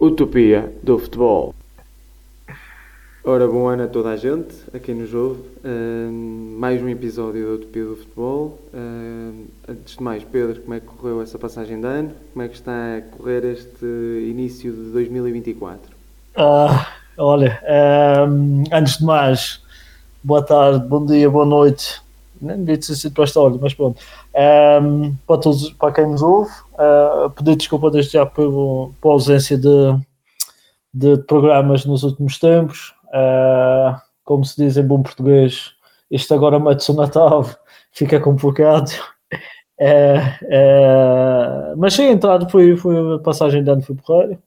Utopia do futebol. Ora, bom ano a toda a gente, a quem nos ouve. Uh, mais um episódio da Utopia do Futebol. Uh, antes de mais, Pedro, como é que correu essa passagem de ano? Como é que está a correr este início de 2024? Ah, olha, um, antes de mais, boa tarde, bom dia, boa noite. Nem devia ter sido para esta hora, mas pronto. Um, para, todos, para quem nos ouve, uh, pedir desculpa desde já por, por ausência de, de programas nos últimos tempos. Uh, como se diz em bom português, isto agora mete-se o Natal, fica complicado. É, mas sim, a entrada foi, foi a passagem de ano foi porreira,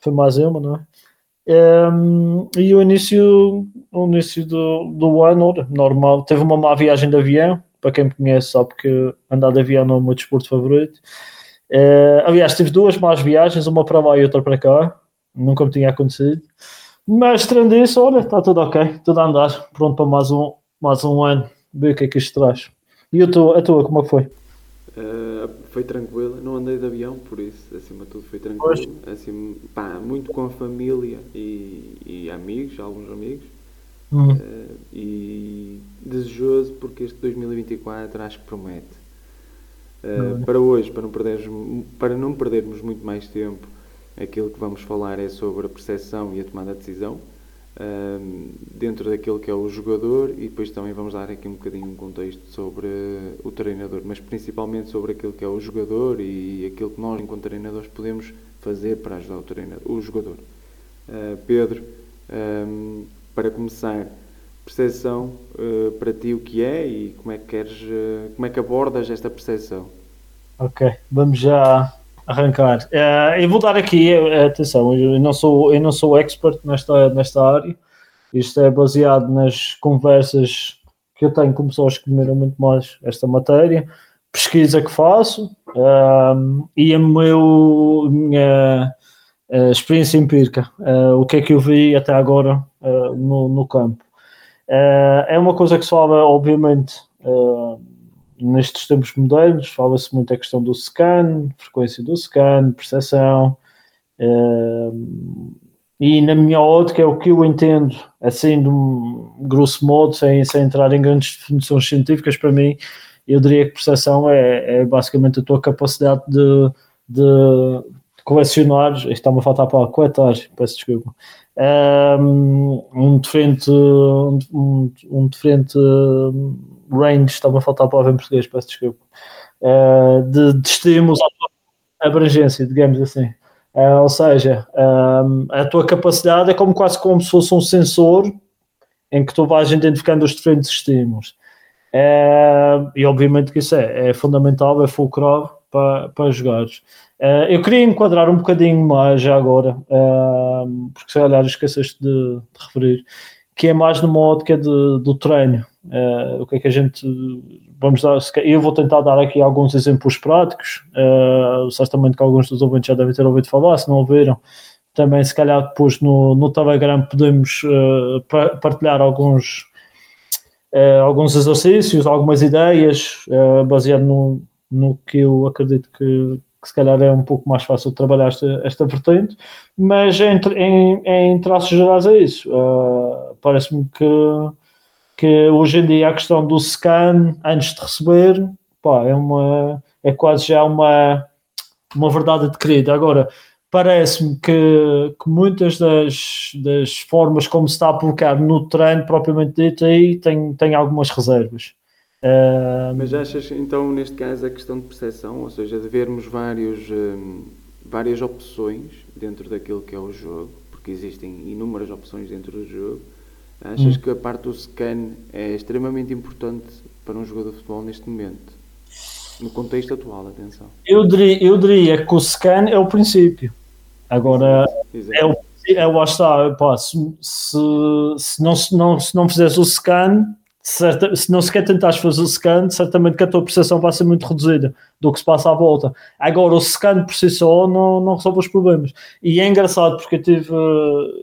foi mais uma, não é? é? e o início, o início do, do ano, normal, teve uma má viagem de avião, para quem me conhece sabe que andar de avião não é o meu desporto favorito. É, aliás, tive duas más viagens, uma para lá e outra para cá, nunca me tinha acontecido. Mas tirando isso, olha, está tudo ok, tudo a andar, pronto para mais um, mais um ano, ver o que é que isto traz. E a tua, a tua como é que foi? Uh, foi tranquilo, não andei de avião, por isso, acima de tudo, foi tranquilo. Assim, pá, muito com a família e, e amigos, alguns amigos. Hum. Uh, e desejoso porque este 2024 acho que promete. Uh, para hoje, para não, perdermos, para não perdermos muito mais tempo, Aquilo que vamos falar é sobre a percepção e a tomada de decisão um, dentro daquilo que é o jogador e depois também vamos dar aqui um bocadinho um contexto sobre o treinador, mas principalmente sobre aquilo que é o jogador e aquilo que nós, enquanto treinadores, podemos fazer para ajudar o, treinador, o jogador. Uh, Pedro, um, para começar, percepção uh, para ti o que é e como é que queres, uh, como é que abordas esta percepção? Ok, vamos já arrancar. Uh, eu vou dar aqui, atenção, eu não sou, eu não sou expert nesta, nesta área, isto é baseado nas conversas que eu tenho com pessoas que dominam muito mais esta matéria, pesquisa que faço uh, e a meu, minha experiência empírica, o que é que eu vi até agora no, no campo. É uma coisa que se fala, obviamente, nestes tempos modernos fala-se muito a questão do scan, frequência do scan, percepção, uh, e na minha ótica é o que eu entendo, assim, de um grosso modo, sem, sem entrar em grandes definições científicas, para mim, eu diria que percepção é, é basicamente a tua capacidade de, de colecionar, está-me a faltar para coletar, peço desculpa, um, um diferente, um, um diferente range, estava a faltar a palavra em português, peço desculpa, uh, de, de estímulos à abrangência, digamos assim. Uh, ou seja, um, a tua capacidade é como quase como se fosse um sensor em que tu vais identificando os diferentes estímulos. Uh, e obviamente que isso é, é fundamental, é fulcral para, para jogares. Uh, eu queria enquadrar um bocadinho mais já agora, uh, porque se calhar esqueceste de, de, referir, que é mais numa ótica de, do treino. Uh, o que é que a gente vamos dar? Eu vou tentar dar aqui alguns exemplos práticos, uh, certamente que alguns dos ouvintes já devem ter ouvido falar, se não ouviram. Também, se calhar, depois no, no Telegram podemos partilhar alguns, alguns exercícios, algumas ideias, baseado no, no que eu acredito que, que, se calhar é um pouco mais fácil trabalhar esta, esta vertente, mas em, em, em traços gerais é isso. Parece-me que que hoje em dia a questão do scan antes de receber pá, é, uma, é quase já uma, uma verdade adquirida. Agora, parece-me que, que muitas das, das formas como se está a colocar no treino propriamente dito aí tem, tem algumas reservas. Uh, Mas achas então neste caso a questão de percepção, ou seja, de vermos vários, um, várias opções dentro daquilo que é o jogo, porque existem inúmeras opções dentro do jogo, Achas hum. que a parte do scan é extremamente importante para um jogador de futebol neste momento? No contexto atual, atenção. Eu diria, eu diria que o scan é o princípio. Agora, Exato. é o é, lá está, pá, se, se, se, não, se, não, se não fizeres o scan, certa, se não sequer tentares fazer o scan, certamente que a tua percepção vai ser muito reduzida do que se passa à volta. Agora, o scan por si só não, não resolve os problemas. E é engraçado porque eu tive,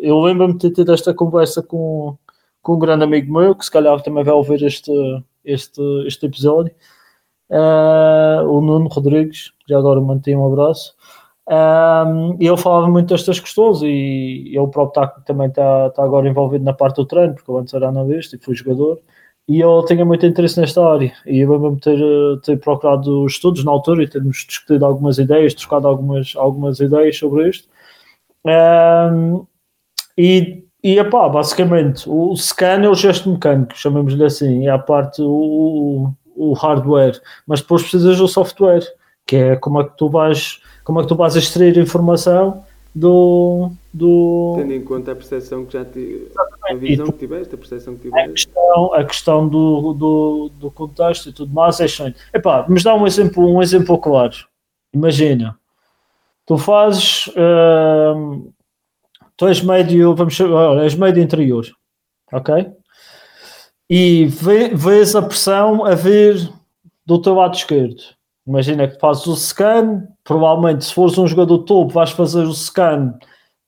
eu lembro-me de ter tido esta conversa com, com um grande amigo meu, que se calhar também vai ouvir este, este, este episódio, uh, o Nuno Rodrigues, já agora mantém um abraço. Um, e ele falava muito destas questões e ele próprio tá, também está tá agora envolvido na parte do treino, porque eu antes era analista e fui jogador, e eu tinha muito interesse nesta área e eu mesmo ter, ter procurado estudos na altura e termos discutido algumas ideias, trocado algumas, algumas ideias sobre isto. Um, e, e epá, basicamente, o scan é o gesto mecânico, chamemos-lhe assim, é a parte, o, o hardware, mas depois precisas do software, que é como é que tu vais como é que tu vais extrair informação do, do... Tendo em conta a percepção que já tive, a visão tu, que tiveste, a percepção que tiveste. A questão, a questão do, do, do contexto e tudo mais é estranho. Epá, mas dá um exemplo, um exemplo claro. Imagina, tu fazes, uh, tu és médio, vamos chamar, és médio interior, ok? E vês a pressão a vir do teu lado esquerdo. Imagina que fazes o scan, provavelmente se fores um jogador topo, vais fazer o scan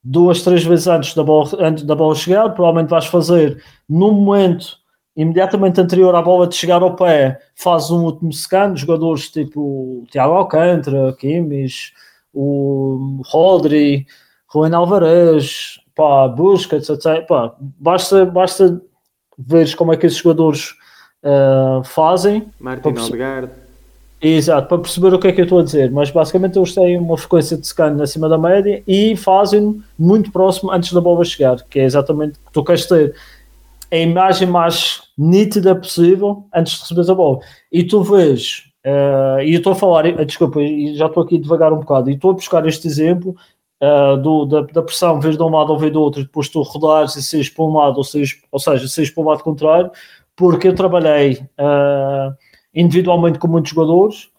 duas, três vezes antes da bola, antes da bola chegar, provavelmente vais fazer no momento imediatamente anterior à bola de chegar ao pé, fazes um último scan, jogadores tipo Tiago Alcântara, Kimmich, o Rodri, Juan Alvarez, pá, Busquets, etc. Pá, basta, basta ver como é que esses jogadores uh, fazem. Martin Odegaard. Exato, para perceber o que é que eu estou a dizer, mas basicamente eles têm uma frequência de scan acima da média e fazem muito próximo antes da bola chegar, que é exatamente o que tu queres ter a imagem mais nítida possível antes de receber a bola. E tu vês, uh, e eu estou a falar, uh, desculpa, já estou aqui devagar um bocado, e estou a buscar este exemplo uh, do, da, da, pressão vir de um lado ou vir do outro, e depois tu rodares e seres para um lado, ou, seres, ou seja, seres para o lado contrário, porque eu trabalhei. Uh, individualmente com muitos jogadores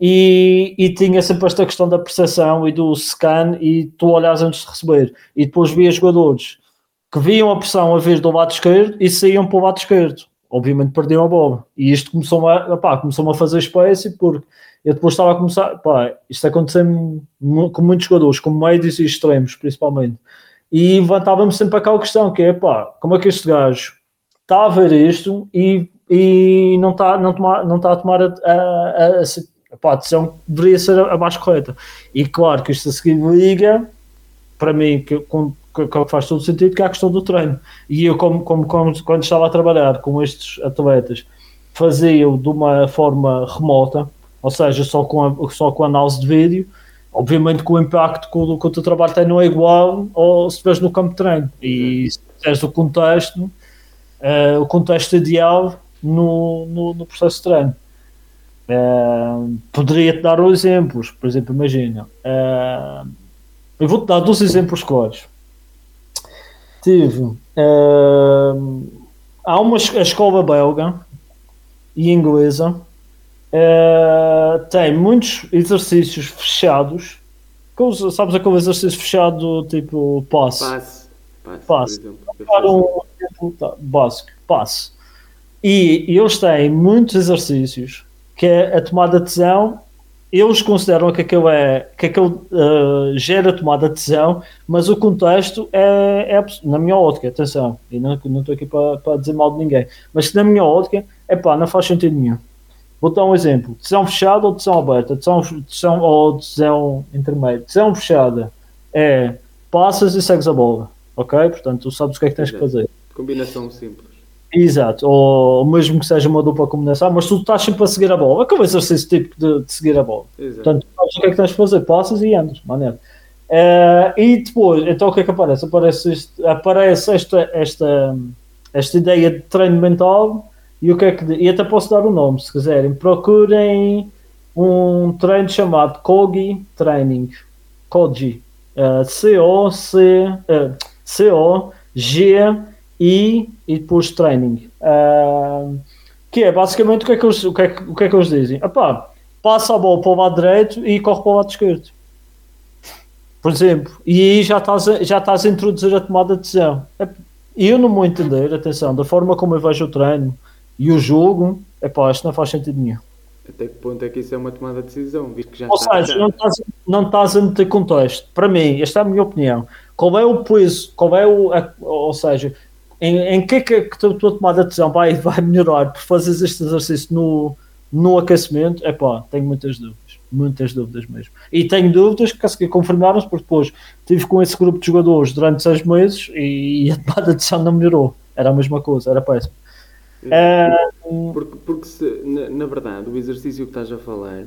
e, e, tinha sempre esta questão da percepção e do scan e tu olhas antes de receber e depois via jogadores que viam a pressão a vir do lado esquerdo e saíam para o lado esquerdo. Obviamente perdiam a bola. E isto começou-me a, começou a fazer espécie porque eu depois estava a começar pá, isto aconteceu com muitos jogadores como médios e extremos principalmente. E levantava-me sempre aquela questão que é pá, como é que este gajo está a ver isto e e não está não toma, não tá a tomar a, a, a, a decisão que deveria ser a, mais correta. E claro que isto a seguir liga, para mim, que, com, que, faz todo sentido, que é a questão do treino. E eu, como, como, como quando estava a trabalhar com estes atletas, fazia-o de uma forma remota, ou seja, só com a, só com a análise de vídeo, obviamente que o impacto que o, que o teu trabalho tem não é igual ou se estiveres no campo de treino. E se tens o contexto, uh, o contexto ideal no, no, no processo de treino. Uh, Poderia-te dar exemplos, por exemplo, imagina. Uh, eu vou-te dar dois exemplos claros. Tive. Uh, há uma a escola belga e inglesa. Tem muitos exercícios fechados. Sabes aquele exercício fechado tipo passe? Passe. Passe. passe. Um exemplo tá, básico. Passe. E eles têm muitos exercícios que é a tomada de decisão. Eles consideram que aquilo, é, que aquilo uh, gera tomada de decisão, mas o contexto é, é na minha ótica, atenção, e não, não estou aqui para, para dizer mal de ninguém, mas na minha ótica, é pá, não faz sentido nenhum. Vou dar um exemplo: decisão fechada ou decisão aberta, decisão, decisão, ou decisão intermédia. Decisão fechada é passas e segues a bola, ok? Portanto, tu sabes o que é que tens que fazer. Combinação simples. Exato, ou mesmo que seja uma dupla combinação, mas tu estás sempre a seguir a bola. Acaba de ser esse tipo de, de, seguir a bola. Exato. Portanto, sabes o que é que tens de fazer? Passas e andas, maneiro. Uh, e depois, então o que é que aparece? Aparece, este, aparece esta, esta, esta ideia de treino mental e o que é que. E até posso dar o um nome se quiserem. Procurem um treino chamado Kogi Training. Koji. Uh, C-O-C. Uh, C-O-G e, e depois training. Uh, que é basicamente o que é que eles, o que é que, o que é que eles dizem? Epá, passa a bola para o lado direito e corre para o lado esquerdo. Por exemplo, e aí já estás a, já estás a introduzir a tomada de decisão. E eu não vou entender, atenção, da forma como eu vejo o treino e o jogo, é pá, isto não faz sentido nenhum. Até que ponto é que isso é uma tomada de decisão? Visto que já Ou seja, não estás, não estás a meter contexto. Para mim, esta é a minha opinião. Qual é o peso, qual é o. A, ou seja, em, em que é que a tua tomada de decisão vai, vai melhorar por fazer este exercício no, no aquecimento? É pá, tenho muitas dúvidas. muitas dúvidas mesmo. E tenho dúvidas que confirmaram-se, porque depois estive com esse grupo de jogadores durante seis meses e, a tomada de decisão não melhorou. Era a mesma coisa, era péssimo. É, porque, porque se, na, na, verdade, o exercício que estás a falar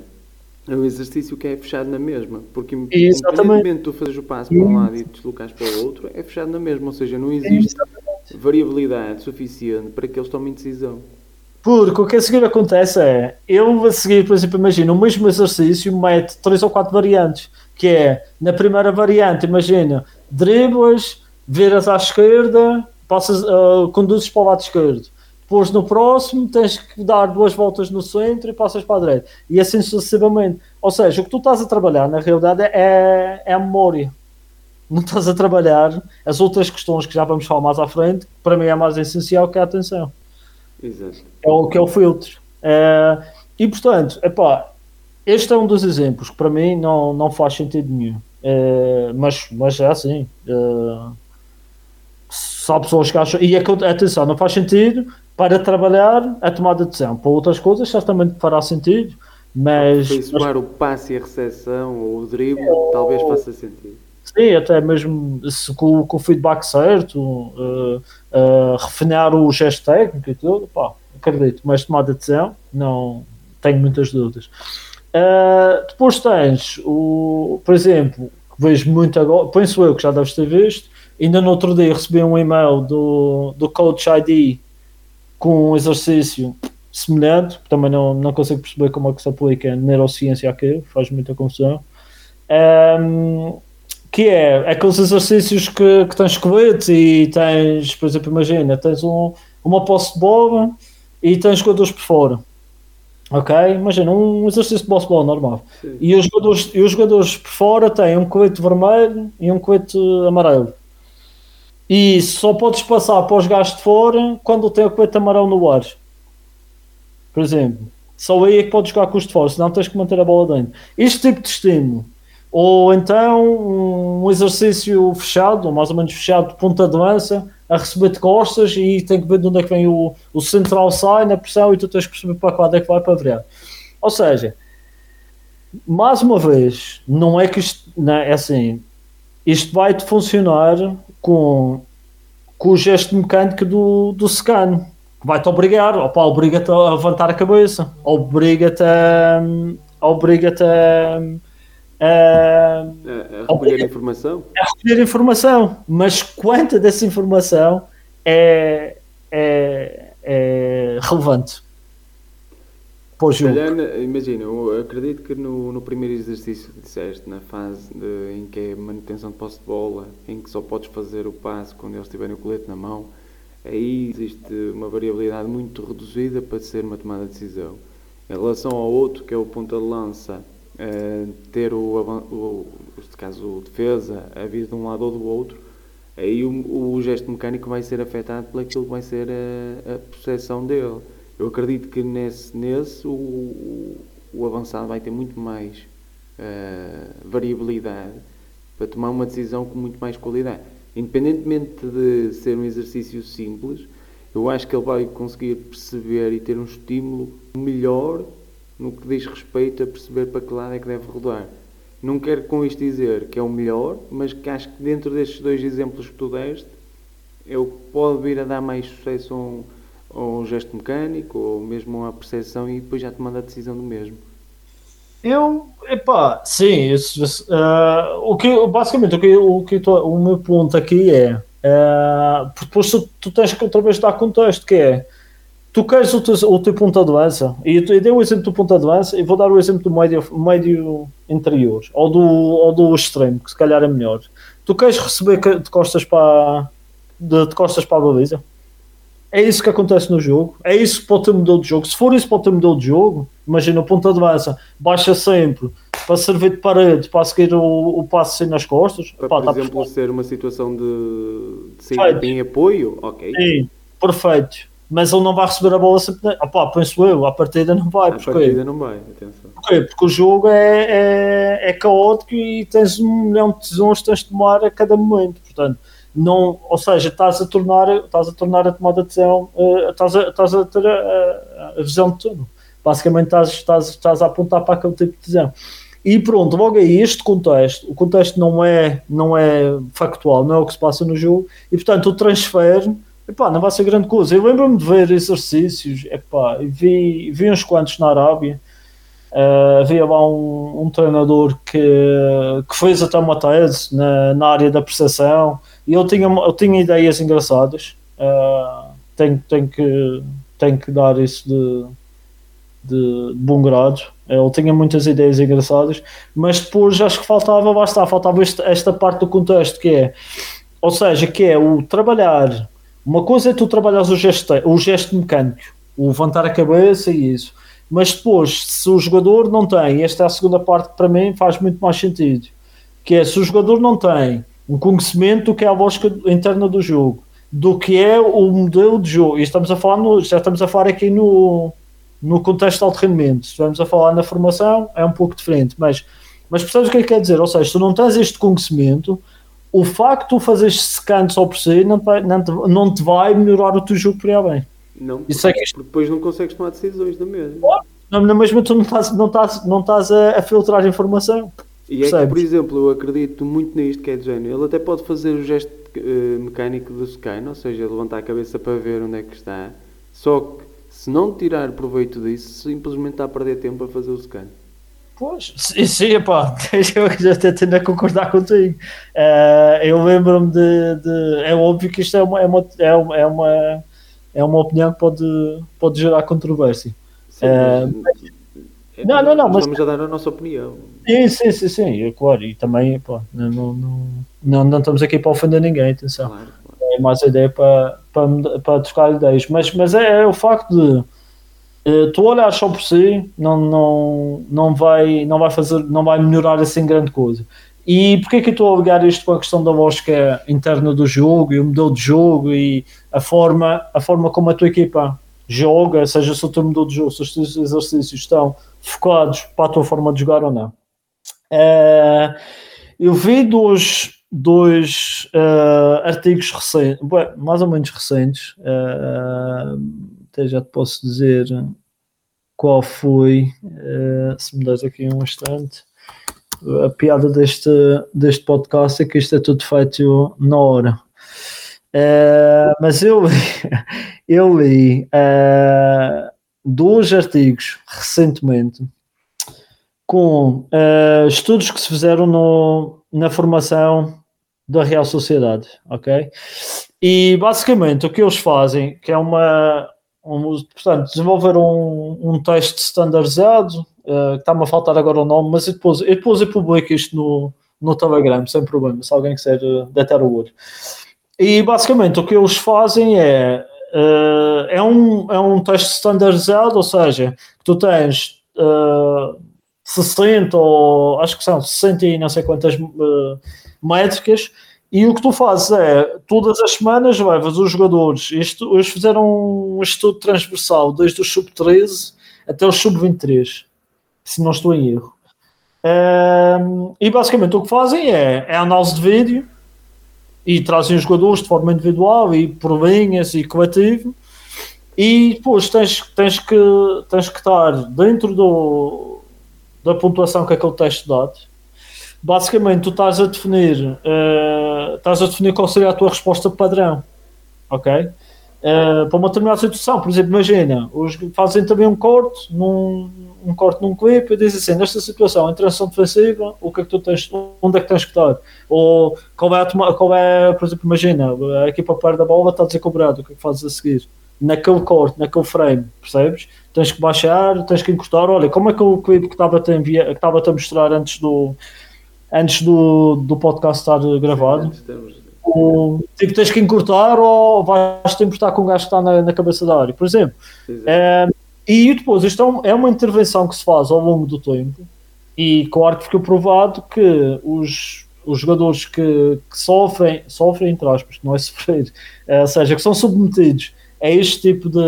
é um exercício que é fechado na mesma. Porque, independentemente de tu fazeres o passo para um lado e deslocares para o outro, é fechado na mesma. Ou seja, não existe variabilidade suficiente para que eles tomem decisão. Porque o que a seguir acontece é, eu a seguir, por exemplo, imagina, o mesmo exercício mete três ou quatro variantes, que é, na primeira variante, imagina, driblas, viras à esquerda, passas, uh, conduzes para o lado esquerdo. Depois no próximo tens que dar duas voltas no centro e passas para a direita. E assim sucessivamente. Ou seja, o que tu estás a trabalhar, na realidade, é, é a memória. Não estás a trabalhar as outras questões que já vamos falar mais à frente, que para mim é mais essencial, que é a atenção. Exato. É o que é o filtro. É, e portanto, epá, este é um dos exemplos que para mim não, não faz sentido nenhum. É, mas, mas é assim. É, só pessoas que acham. E atenção, não faz sentido para trabalhar a tomada de decisão. Para outras coisas, certamente fará sentido. Mas. Para o passe e a recepção ou o drible, talvez faça sentido. Sim, até mesmo se, com, com, o feedback certo, uh, uh, refinar o gesto técnico e tudo, pá, acredito, mas tomada de decisão, não tenho muitas dúvidas. Uh, depois tens, o, por exemplo, vejo muito agora, penso eu que já deves ter visto, ainda no outro dia recebi um e-mail do, do Coach ID com um exercício semelhante, também não, não consigo perceber como é que se aplica neurociência aqui, faz muita confusão. Um, que é aqueles exercícios que, que tens esqueletos e tens, por exemplo, imagina, tens um, uma posse de bola e tens jogadores por fora. Ok? Imagina um exercício de bola normal. E os, jogadores, e os jogadores por fora têm um colete vermelho e um colete amarelo. E só podes passar para os gajos de fora quando tem o colete amarelo no ar. Por exemplo. Só aí é que podes jogar com os de fora, senão tens que manter a bola dentro. Este tipo de estímulo ou então um exercício fechado, mais ou menos fechado, de ponta de lança, a receber de costas e tem que ver de onde é que vem o, o central sai na pressão e tu tens que perceber para qual é que vai para virar. Ou seja, mais uma vez, não é que isto, não é assim, isto vai funcionar com, com o gesto mecânico do, do scan, que vai-te obrigar, opa, obriga-te a levantar a cabeça, obriga-te a, obriga-te a Uh, a, a recolher informação? A recolher informação, mas quanta dessa informação é, é, é relevante Calhar, imagina, eu acredito que no, no primeiro exercício que disseste, na fase de, em que é manutenção de posse de bola, em que só podes fazer o passo quando eles tiverem o colete na mão, aí existe uma variabilidade muito reduzida para ser uma tomada de decisão. Em relação ao outro, que é o ponta de lança, uh, ter o, o, neste caso o defesa a vir de um lado ou do outro, aí o, o gesto mecânico vai ser afetado pelo aquilo que vai ser a, a percepção dele. Eu acredito que nesse, nesse o, o avançado vai ter muito mais uh, variabilidade para tomar uma decisão com muito mais qualidade. Independentemente de ser um exercício simples, eu acho que ele vai conseguir perceber e ter um estímulo melhor no que diz respeito a perceber para que lado é que deve rodar. Não quero com isto dizer que é o melhor, mas que acho que dentro destes dois exemplos que tu deste, eu pode vir a dar mais sucesso a um, a um gesto mecânico ou mesmo a percepção e depois já tomando a decisão do mesmo. Eu, epá, sim, isso, uh, o que, basicamente o que, o, que o meu ponto aqui é, uh, depois tu, tu tens que outra vez dar contexto, que é, tu queres o teu, o teu ponta de lança, e eu dei o exemplo do ponta de lança, e vou dar o exemplo do médio, médio interior, ou do, ou do extremo, que se calhar é melhor. Tu queres receber de costas para, de, de costas para a baliza? É isso que acontece no jogo, é isso para o teu modelo de jogo. Se for isso para o teu modelo de jogo, imagina o ponta de lança, baixa sempre para servir de parede, para seguir o, o passo assim nas costas. Para, Pá, por tá exemplo, ser uma situação de, de ser em apoio, ok. Sim, perfeito mas ele não vai receber a bola sempre. Opá, penso eu, a partida não vai. A partida não vai, atenção. Porquê? Porque o jogo é, é, é caótico e tens um milhão de decisões que tens de tomar a cada momento. Portanto, não, ou seja, estás a tornar, estás a, tornar a tomada de decisão, uh, estás, a, estás a ter a, a, visão de tudo. basicamente estás, estás, estás a apontar para aquele tipo de decisão. E pronto, logo aí, este contexto, o contexto não é, não é factual, não é o que se passa no jogo, e portanto o transfer, epá, não vai ser grande coisa. Eu lembro-me de ver exercícios, epá, vi, vi uns quantos na Arábia, uh, havia lá um, um, treinador que, que fez até uma tese na, na área da percepção, e eu tinha, eu tinha ideias engraçadas, uh, tenho, tenho, que, tenho que dar isso de, de, de bom grado ele tinha muitas ideias engraçadas, mas depois acho que faltava, está, faltava esta, esta parte do contexto que é, ou seja, que é o trabalhar. Uma coisa é tu trabalhas o gesto, o gesto mecânico, o levantar a cabeça e isso, mas depois, se o jogador não tem, esta é a segunda parte que para mim faz muito mais sentido, que é se o jogador não tem um conhecimento do que é a lógica interna do jogo, do que é o modelo de jogo, e estamos a falar no, já estamos a falar aqui no, no contexto de alto rendimento. Se estivermos a falar na formação, é um pouco diferente, mas, mas percebes o que é que quer dizer? Ou seja, se tu não tens este conhecimento, o facto de tu fazeres scan só por si não te, vai, não, te, não te vai melhorar o teu jogo por aí bem. Não, porque, Isso é que depois não consegues tomar decisões da mesma. Não, na mesma tu não estás, não estás, não estás a, a filtrar informação. E é que, por exemplo, eu acredito muito nisto que é de género. Ele até pode fazer o gesto uh, mecânico do scan, ou seja, levantar a cabeça para ver onde é que está. Só que se não tirar proveito disso, simplesmente está a perder tempo a fazer o scan. Pois, sim, pá, eu já até tendo a concordar contigo. Uh, eu lembro-me de, de, É óbvio que isto é uma, é uma, é uma, é uma opinião que pode, pode gerar controvérsia. Sim, uh, mas, não, não, não, mas vamos a dar a nossa opinião. Sim, sim, sim, sim, é claro, e também, pá, não, não, não, não estamos aqui para ofender ninguém, atenção. Claro é mais a ideia para, para, para trocar ideias. Mas, mas é, é o facto de uh, tu olhar só por si não, não, não, vai, não, vai fazer, não vai melhorar assim grande coisa. E porquê que eu estou a ligar isto com a questão da lógica interna do jogo e o modelo de jogo e a forma, a forma como a tua equipa joga, seja se o teu modelo de jogo, se os teus exercícios estão focados para a tua forma de jogar ou não. Uh, eu vi dos, dois uh, artigos recentes, mais ou menos recentes, uh, até já te posso dizer qual foi, se me das aqui um instante. A piada deste, deste podcast é que isto é tudo feito na hora. Mas eu li, eu li dois artigos recentemente com estudos que se fizeram no, na formação da Real Sociedade, ok? E basicamente o que eles fazem, que é uma, um, portanto, desenvolveram um, um teste standardizado, uh, que está-me a faltar agora o nome, mas eu depois, eu depois eu publico isto no, no Telegram, sem problema, se alguém quiser uh, deitar o olho. E basicamente o que eles fazem é, uh, é, um, é um teste standardizado, ou seja, tu tens uh, 60 ou acho que são 60 e não sei quantas uh, métricas e o que tu fazes é, todas as semanas levas os jogadores, isto, eles fizeram um estudo transversal desde o sub-13 até o sub-23, se não estou em erro. Um, e basicamente o que fazem é, é análise de vídeo e trazem os jogadores de forma individual e por linhas e coletivo e depois tens, tens, que, tens que estar dentro do, da pontuação que aquele teste dá basicamente tu estás a definir uh, estás a definir qual seria a tua resposta padrão ok? Uh, para uma determinada situação por exemplo imagina os fazem também um corte num, um corte num clipe e dizem assim nesta situação em transição defensiva o que é que tu tens onde é que tens que estar ou qual é, a, qual é por exemplo imagina a equipa perde a bola está desencobrado o que é que fazes a seguir naquele corte, naquele frame, percebes? Tens que baixar, tens que encostar. Olha, como é que o clipe que estava-te a, que estava a mostrar antes do, antes do, do podcast estar gravado. O, tipo, tens que encurtar ou vais te importar com o gajo que está na, na cabeça da área, por exemplo. É, e depois, isto é, um, é, uma intervenção que se faz ao longo do tempo e claro que ficou provado que os, os jogadores que, que sofrem, sofrem entre aspas, não é sofrer, é, ou seja, que são submetidos a este tipo de,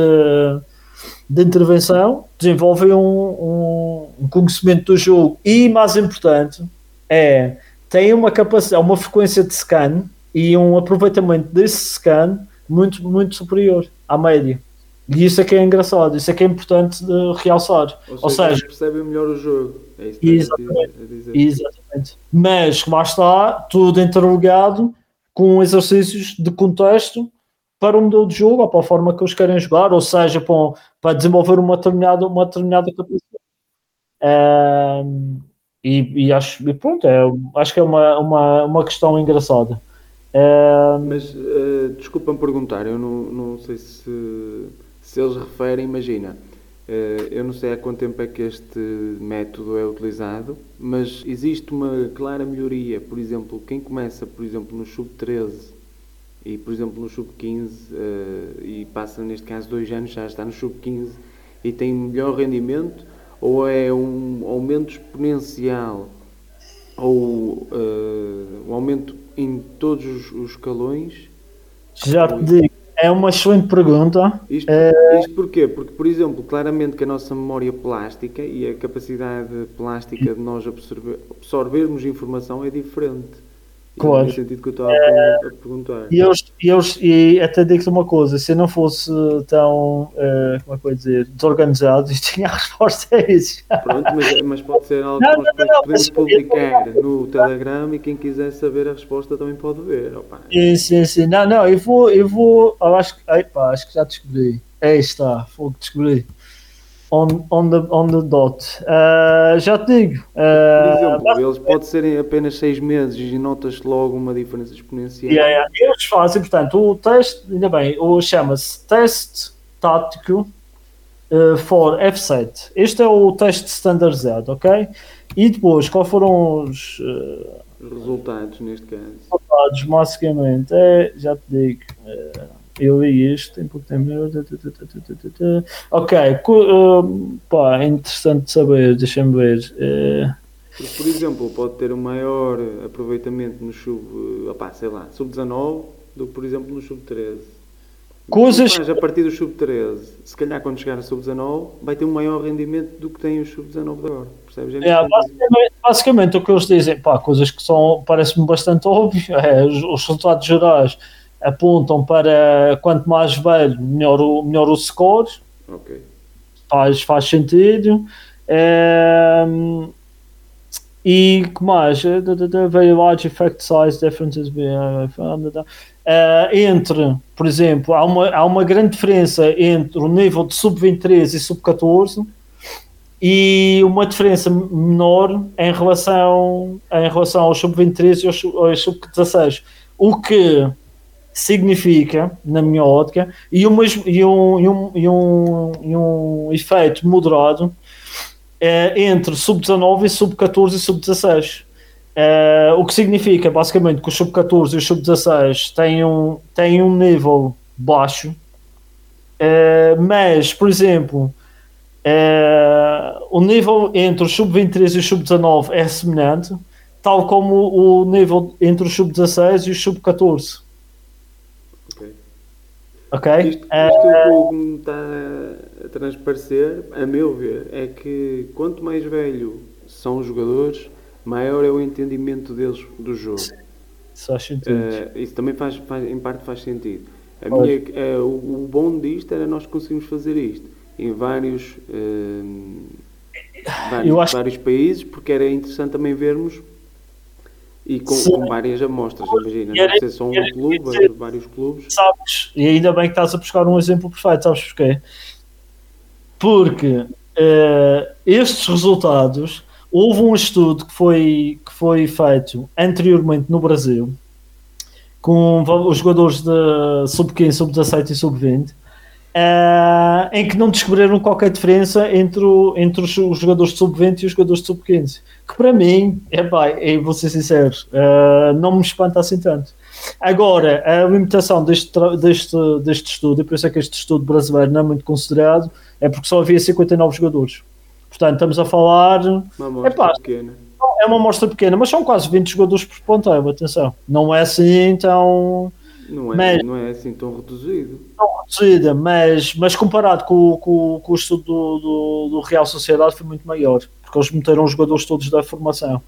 de intervenção, desenvolvem um, um, um conhecimento do jogo e, mais importante, é tem uma capacidade, uma frequência de scan e um aproveitamento desse scan muito, muito superior à média. E isso é que é engraçado, isso é que é importante de realçar. Ou, Ou seja, percebem melhor o jogo. É isso que exatamente, a dizer. exatamente. Mas lá está, tudo interligado com exercícios de contexto para o modelo de jogo ou para a forma que eles querem jogar, ou seja, para, para desenvolver uma determinada, uma determinada capacidade. Um, e, e, acho, e pronto, é, acho que é uma, uma, uma questão engraçada. Um, Mas uh, desculpa-me perguntar, eu não, não sei se, se eles referem, imagina, uh, eu não sei há quanto tempo é que este método é utilizado, mas existe uma clara melhoria, por exemplo, quem começa, por exemplo, no sub-13 e, por exemplo, no sub-15 uh, e passa, neste caso, dois anos, já está no sub-15 e tem melhor rendimento, ou é um aumento exponencial, ou uh, um aumento em todos os escalões? Já te digo, é uma excelente pergunta. Isto, é... isto porquê? Porque, por exemplo, claramente que a nossa memória plástica e a capacidade plástica de nós absorver, absorvermos informação é diferente. Claro. No sentido que eu estava é, a perguntar. E, eu, eu, e até digo-te uma coisa: se eu não fosse tão, uh, como é que eu ia dizer, desorganizado, isto tinha a resposta a isso. Pronto, mas, mas pode ser algo não, que nós não, não, podemos publicar no Telegram e quem quiser saber a resposta também pode ver. Opa. Sim, sim, sim. Não, não, eu vou, eu vou, eu acho, epa, acho que já descobri. Aí está, fogo, descobri on, on, the, on the dot. Uh, já te digo. Uh, Por exemplo, eles podem serem apenas seis meses e notas logo uma diferença exponencial. Yeah, yeah. Eles fazem, portanto, o teste, ainda bem, chama-se teste tático uh, for F7. Este é o teste standardizado, ok? E depois, quais foram os. Uh, resultados neste caso? Resultados, basicamente, é, já te digo. Uh, eu li isto em pouco tempo. Ok, uh, pá, é interessante saber, deixa-me ver. Uh, por exemplo, pode ter um maior aproveitamento no sub, opá, sei lá, sub-19 do que, por exemplo, no sub-13. Coisas... Mas a partir do sub-13, se calhar quando chegar a sub-19, vai ter um maior rendimento do que tem o sub-19 agora. Percebes? É, é basicamente, basicamente, o que eles dizem, pá, coisas que são, parece-me bastante óbvio, é, os, os resultados gerais apontam para quanto mais velho, melhor o, melhor o score. Faz, faz sentido. Um, e que mais? Very large effect size differences uh, entre, por exemplo, há uma, há uma grande diferença entre o nível de sub-23 e sub-14 e uma diferença menor em relação, em relação aos sub-23 e aos, aos sub-16. O que significa, na minha ótica, e, uma, e, um, e, um, e, um, e um efeito moderado é, entre sub-19 e sub-14 e sub-16. É, o que significa, basicamente, que os sub-14 e os sub-16 têm um, têm um nível baixo, é, mas, por exemplo, é, o nível entre os sub-23 e os sub-19 é semelhante, tal como o nível entre os sub-16 e os sub-14. Ok? Isto, isto uh... que me está a transparecer, a meu ver, é que quanto mais velho são os jogadores, maior é o entendimento deles do jogo. Isso faz sentido. Uh, isso também faz, faz, em parte faz sentido. A minha, uh, o, o, bom disto era nós conseguirmos fazer isto em vários, vários, vários países, porque era interessante também vermos e com, com, várias amostras, imagina, não ser só um clube, dizer, vários clubes. Sabes, e ainda bem que estás a buscar um exemplo perfeito, sabes porquê? Porque uh, estes resultados, houve um estudo que foi, que foi feito anteriormente no Brasil, com os jogadores de sub-15, sub-17 e sub-20, Uh, em que não descobriram qualquer diferença entre, o, entre os, os, jogadores de sub-20 e os jogadores de sub-15. Que para mim, é pá, e vou ser sincero, uh, não me espanta assim tanto. Agora, a limitação deste, deste, deste estudo, e por isso é que este estudo brasileiro não é muito considerado, é porque só havia 59 jogadores. Portanto, estamos a falar. Uma amostra epá, pequena. É uma amostra pequena, mas são quase 20 jogadores por ponteiro, atenção. Não é assim tão não é, mas, não é assim tão reduzido. Tão reduzida, mas, mas comparado com, com, o estudo do, do, do, Real Sociedade foi muito maior, porque eles meteram os jogadores todos da formação.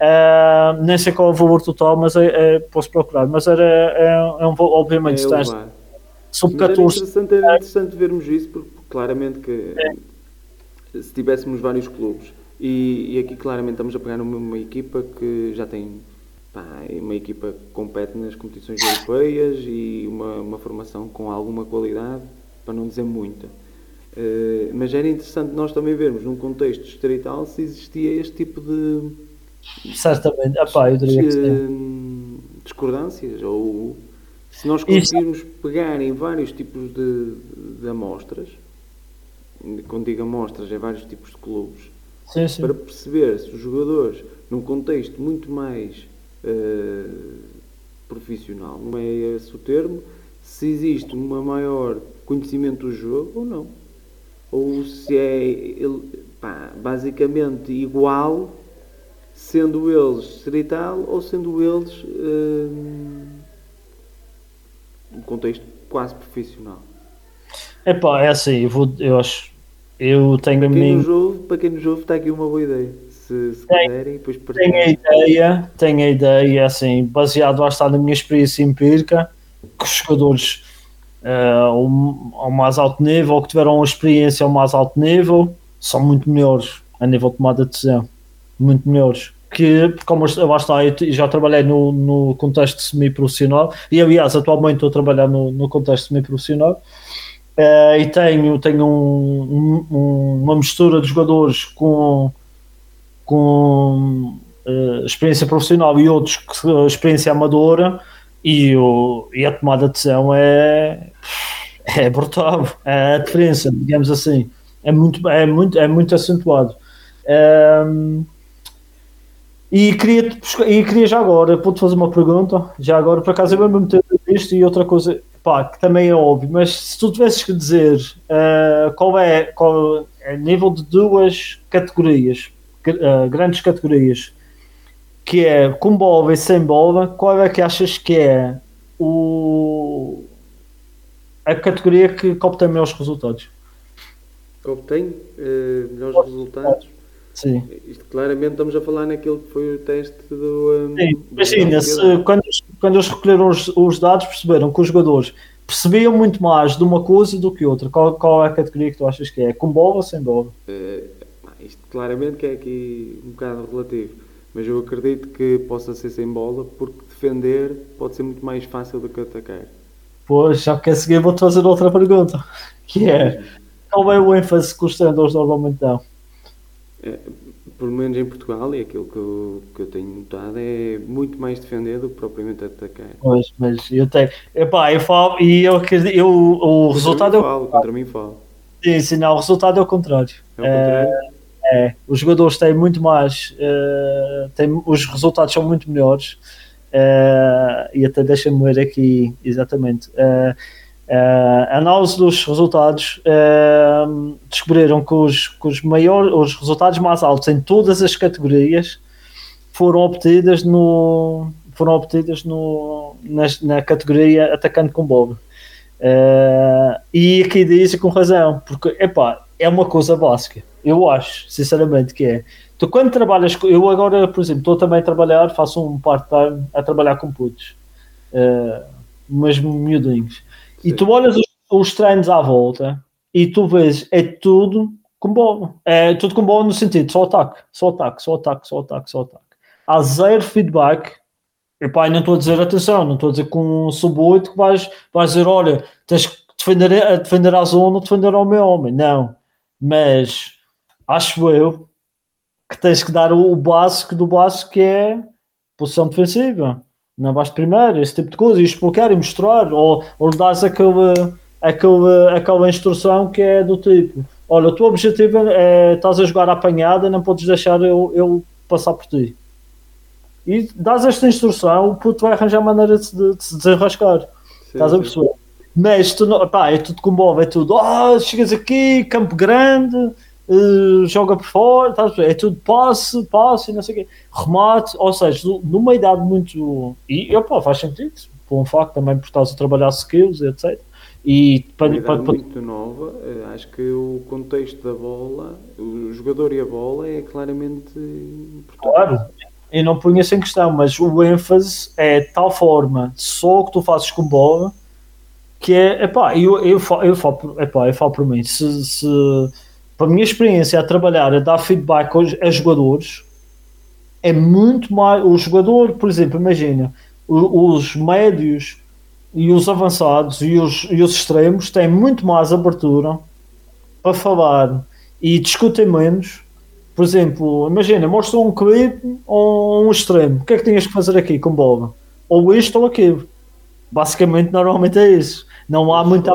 Uh, nem sei qual é o valor total, mas é, é, posso procurar. Mas era, é, é um, obviamente, é sub 14. Era interessante, era interessante vermos isso, porque claramente que se tivéssemos vários clubes e, e, aqui claramente estamos a pegar numa equipa que já tem pá, uma equipa que compete nas competições europeias e uma, uma formação com alguma qualidade, para não dizer muita. Uh, mas era interessante nós também vermos num contexto distrital se existia este tipo de certamente Epá, eu diria que discordâncias ou se nós conseguirmos Isso. pegar em vários tipos de, de amostras quando digo amostras é vários tipos de clubes sim, sim. para perceber se os jogadores num contexto muito mais uh, profissional não é esse o termo se existe um maior conhecimento do jogo ou não ou se é pá, basicamente igual, sendo eles distrital ou sendo eles hum, um contexto quase profissional. Epá, é assim, eu, vou, eu acho. Eu tenho para quem, mim... ouve, para quem nos ouve, está aqui uma boa ideia. Se, se tem, quiserem, depois Tenho a ideia, tenho a ideia, assim, baseado lá está na minha experiência empírica, que os jogadores uh, ao, ao, mais alto nível, ou que tiveram uma experiência ao mais alto nível, são muito melhores a nível de tomada de decisão. Muito melhores. Que, como lá está, eu já trabalhei no, no contexto semi-profissional e, aliás, atualmente estou a trabalhar no, no contexto semi-profissional. Uh, e tenho, tenho um, um, uma mistura de jogadores com, com uh, experiência profissional e outros com experiência amadora e, o, e a tomada de decisão é, é brutal. É a diferença, digamos assim, é muito, é muito, é muito acentuado. Um, e queria, e queria já agora, vou-te fazer uma pergunta, já agora, por acaso eu vou meter isto e outra coisa, pá, que também é óbvio, mas se tu tivesses que dizer uh, qual é, qual é nível de duas categorias, uh, grandes categorias, que é com bola e sem bola, qual é que achas que é o, a categoria que, que obtém melhores resultados? Obtém uh, melhores resultados? Sim. Isto claramente estamos a falar naquilo que foi o teste do. Um, Sim, imagina, quando, quando eles recolheram os, os, dados, perceberam que os jogadores percebiam muito mais de uma coisa do que outra. Qual, qual é a categoria que tu achas que é? Com bola ou sem bola? Uh, isto claramente que é aqui um bocado relativo mas eu acredito que possa ser sem bola porque defender pode ser muito mais fácil do que atacar. Pois, já que a seguir vou-te fazer outra pergunta, que é qual é o ênfase que os treinadores normalmente dão? É, pelo menos em Portugal, e aquilo que eu, que eu tenho notado é muito mais defender do que propriamente atacar. Pois, mas eu tenho. Epá, eu falo e eu. Eu, o contra resultado mim falo, é. Contra mim falo. Sim, sim, não, o resultado é o contrário. É o contrário? É, é, os jogadores têm muito mais, uh, têm, os resultados são muito melhores. Uh, e até deixa-me ver aqui exatamente. Uh, a análise dos resultados descobriram que os, que os maiores, os resultados mais altos em todas as categorias foram obtidas no foram obtidas no, na, na categoria atacante com bola. Uh, e aqui diz com razão, porque epá, é uma coisa básica. Eu acho, sinceramente, que é. Tu quando trabalhas, eu agora, por exemplo, estou também a trabalhar, faço um part-time a trabalhar com putos, uh, mas miudinhos. Sim. E tu olhas os, os, treinos à volta e tu vês, é tudo com bola. É tudo com bola no sentido, só ataque, só ataque, só ataque, só ataque, só ataque. Há zero feedback. E pá, não estou a dizer atenção, não estou a dizer com um sub-8 que vais, vais dizer, olha, tens que defender, defender a zona, defender ao meu homem. Não. Mas acho eu, que tens que dar o, básico do básico que é posição defensiva, na base primeira, esse tipo de coisa, e explicar e mostrar, ou, ou dás aquele, aquele, aquela instrução que é do tipo: olha, o teu objetivo é estás a jogar apanhada, não podes deixar eu, eu passar por ti. E dás esta instrução, o puto vai arranjar maneira de, de, de se desenrascar. Sim, estás a perceber? Mas tu não, pá, é tudo com bola, é tudo, oh, chegas aqui, campo grande, uh, joga por fora, tá, é tudo passe, passe, não sei o quê, remate, ou seja, numa idade muito. E opa, faz sentido, por um facto também por estás a trabalhar skills, etc. E para, para, para... muito nova, eh, acho que o contexto da bola, o jogador e a bola é claramente importante. Claro, eu não punha isso em questão, mas o ênfase é de tal forma só o que tu fazes com bola que é, epá, eu, eu, eu, eu, falo, epá, eu falo por mim, se, se a minha experiência a trabalhar, a dar feedback aos, a jogadores, é muito mais, o jogador, por exemplo, imagina, os, os médios e os avançados e os, e os extremos têm muito mais abertura para falar e discutem menos. Por exemplo, imagina, mostra um clipe ou um extremo. O que é que tinhas que fazer aqui com bola? Ou isto ou aquilo. Basicamente, normalmente é isso. Não há muita.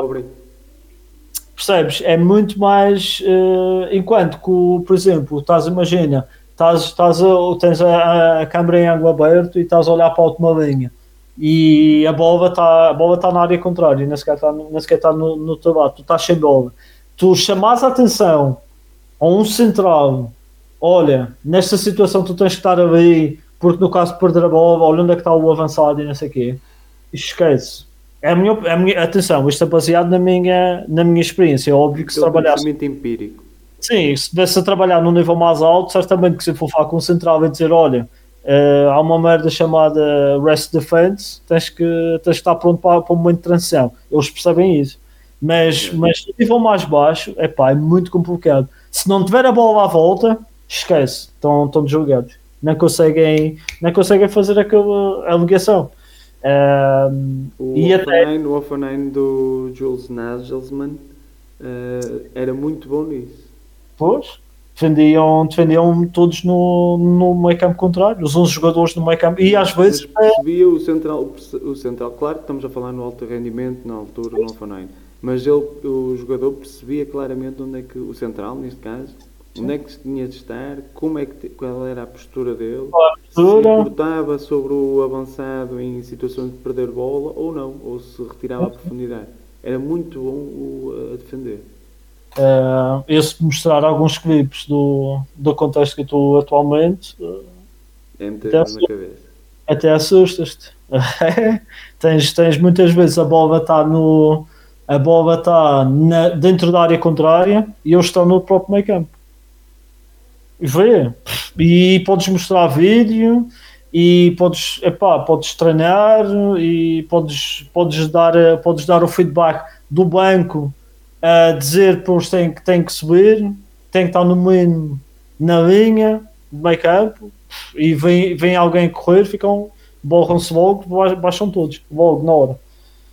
Percebes? É muito mais. Uh, enquanto que, por exemplo, estás, imagina, estás, estás a, tens a, a câmera em ângulo aberto e estás a olhar para a última linha e a bola está tá na área contrária, nem sequer está, está no, no teu lado, tu estás sem bola. Tu chamas a atenção a um central, olha, nesta situação tu tens que estar ali, porque no caso de perder a bola, olha onde é que está o avançado e não sei o quê. Esquece. É a minha, é a minha, atenção, isto é baseado na minha, na minha experiência. É óbvio que se trabalhasse. empírico. Sim, se tivesse a trabalhar num nível mais alto, certamente que se for falar com o central e dizer: olha, uh, há uma merda chamada Rest Defense, tens que, tens que estar pronto para, para um momento de transição. Eles percebem isso. Mas, mas no nível mais baixo, epá, é muito complicado. Se não tiver a bola à volta, esquece, estão, estão desligados. Não conseguem, não conseguem fazer aquela a ligação. Um, o, e até... o offline do Jules Nagelsmann uh, era muito bom nisso. Pois, defendiam, defendiam todos no, no meio campo contrário, os 11 jogadores no meio campo, e às vezes... percebia o central, o central, claro que estamos a falar no alto rendimento, na altura, no offline, mas ele, o jogador percebia claramente onde é que, o central neste caso, onde é que tinha de estar, como é que, qual era a postura dele, a postura. se cortava sobre o avançado em situações de perder bola ou não, ou se retirava a profundidade. Era muito bom o, a defender. Uh, eu se mostrar alguns clipes do, do contexto que estou atualmente, é até, na cabeça. até assustas-te. tens, tens muitas vezes a bola está no a bola está dentro da área contrária e eles estão no próprio meio campo vê. E podes mostrar vídeo e podes, epá, podes treinar e podes, podes, dar, podes dar o feedback do banco a dizer para os que têm que subir, tem que estar no mínimo na linha de meio campo e vem, vem alguém correr, ficam, borram-se logo, baixam todos, logo na hora.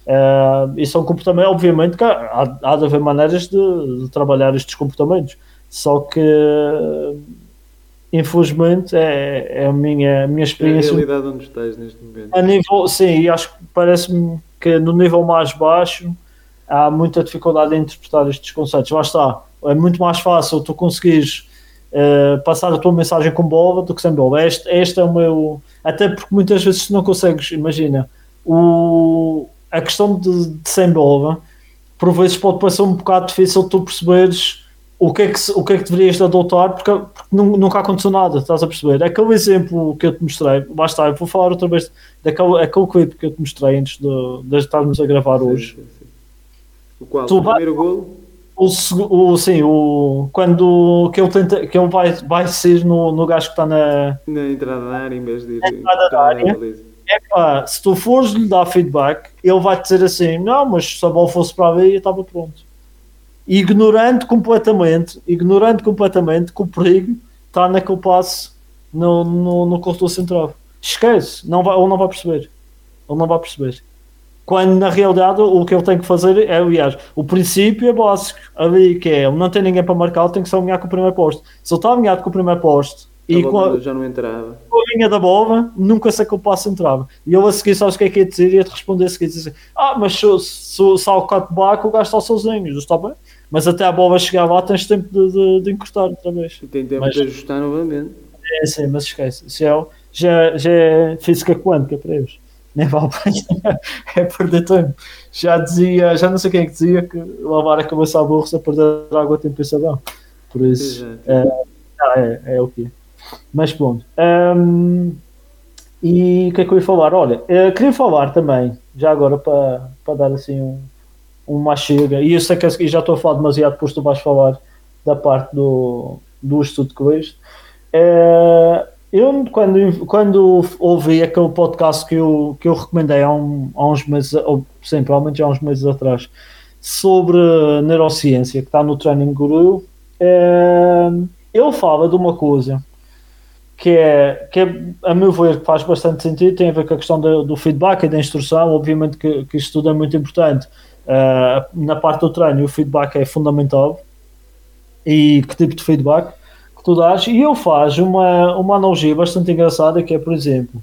Uh, isso é um comportamento, obviamente, que há, há de haver maneiras de, de trabalhar estes comportamentos só que, infelizmente, é, é a, minha, a minha experiência. É a realidade onde estás neste momento. A nível, sim, acho que parece-me que no nível mais baixo há muita dificuldade em interpretar estes conceitos. Lá está, é muito mais fácil tu conseguires uh, passar a tua mensagem com bola do que sem bola. Este, este é o meu. Até porque muitas vezes tu não consegues, imagina, o, a questão de, de sem bola, por vezes pode parecer um bocado difícil tu perceberes o que é que, o que, é que deverias adotar, porque, porque nunca aconteceu nada, estás a perceber? Aquele exemplo que eu te mostrei, basta, vou falar outra vez daquele aquele clipe que eu te mostrei antes de, de estarmos a gravar sim, hoje. Sim, sim. O qual? Tu o primeiro golo? O, o, sim, o, quando que ele, tenta, que ele vai, vai ser no, no gajo que está na, na entrada da área em vez de ir na entrada da área. Epá, se tu fores lhe dar feedback, ele vai te dizer assim: Não, mas se a bola fosse para ali, eu estava pronto ignorando completamente, ignorando completamente que o perigo está naquele passo no, no, no corredor central. Esquece, não vai, ele não vai perceber. Ele não vai perceber. Quando na realidade o que ele tem que fazer é, aliás, o princípio é básico ali, que é ele não tem ninguém para marcar, ele tem que se alinhar com o primeiro posto. Se ele está alinhado com o primeiro posto e com a, já não entrava. Com a linha da bola, nunca sei que o passo entrava. E ele a seguir, sabes o que é que ia dizer? Ia-te responder a seguir, dizer, ah, mas se, se, se há o cut-back, o gajo está sozinho. Está bem? Mas até a bola chegar lá tens tempo de, de, de encurtar outra vez. E tem tempo mas, de ajustar novamente. É, sim, mas esquece. Isso é, já, já é física quântica para eles. Nem vale para é perder tempo. Já dizia, já não sei quem é que dizia que lavar a cabeça à bolsa a perder água tem pensadão. Por isso, é, é, é, o que Mas pronto. Um, e o que é que eu ia falar? Olha, eu queria falar também, já agora para, para dar assim um uma chega, e eu sei que e já estou a falar demasiado, depois tu vais falar da parte do, do estudo que viste, é, Eu, quando, quando ouvi aquele podcast que eu, que eu recomendei há, um, há uns meses, ou sim, provavelmente há uns meses atrás, sobre neurociência, que está no Training Guru, é, ele fala de uma coisa que é, que é, a meu ver, que faz bastante sentido, tem a ver com a questão do, do feedback e da instrução. Obviamente que, que isto tudo é muito importante. Uh, na parte do treino, o feedback é fundamental. E que tipo de feedback? tu dás, e eu faço uma, uma analogia bastante engraçada que é, por exemplo,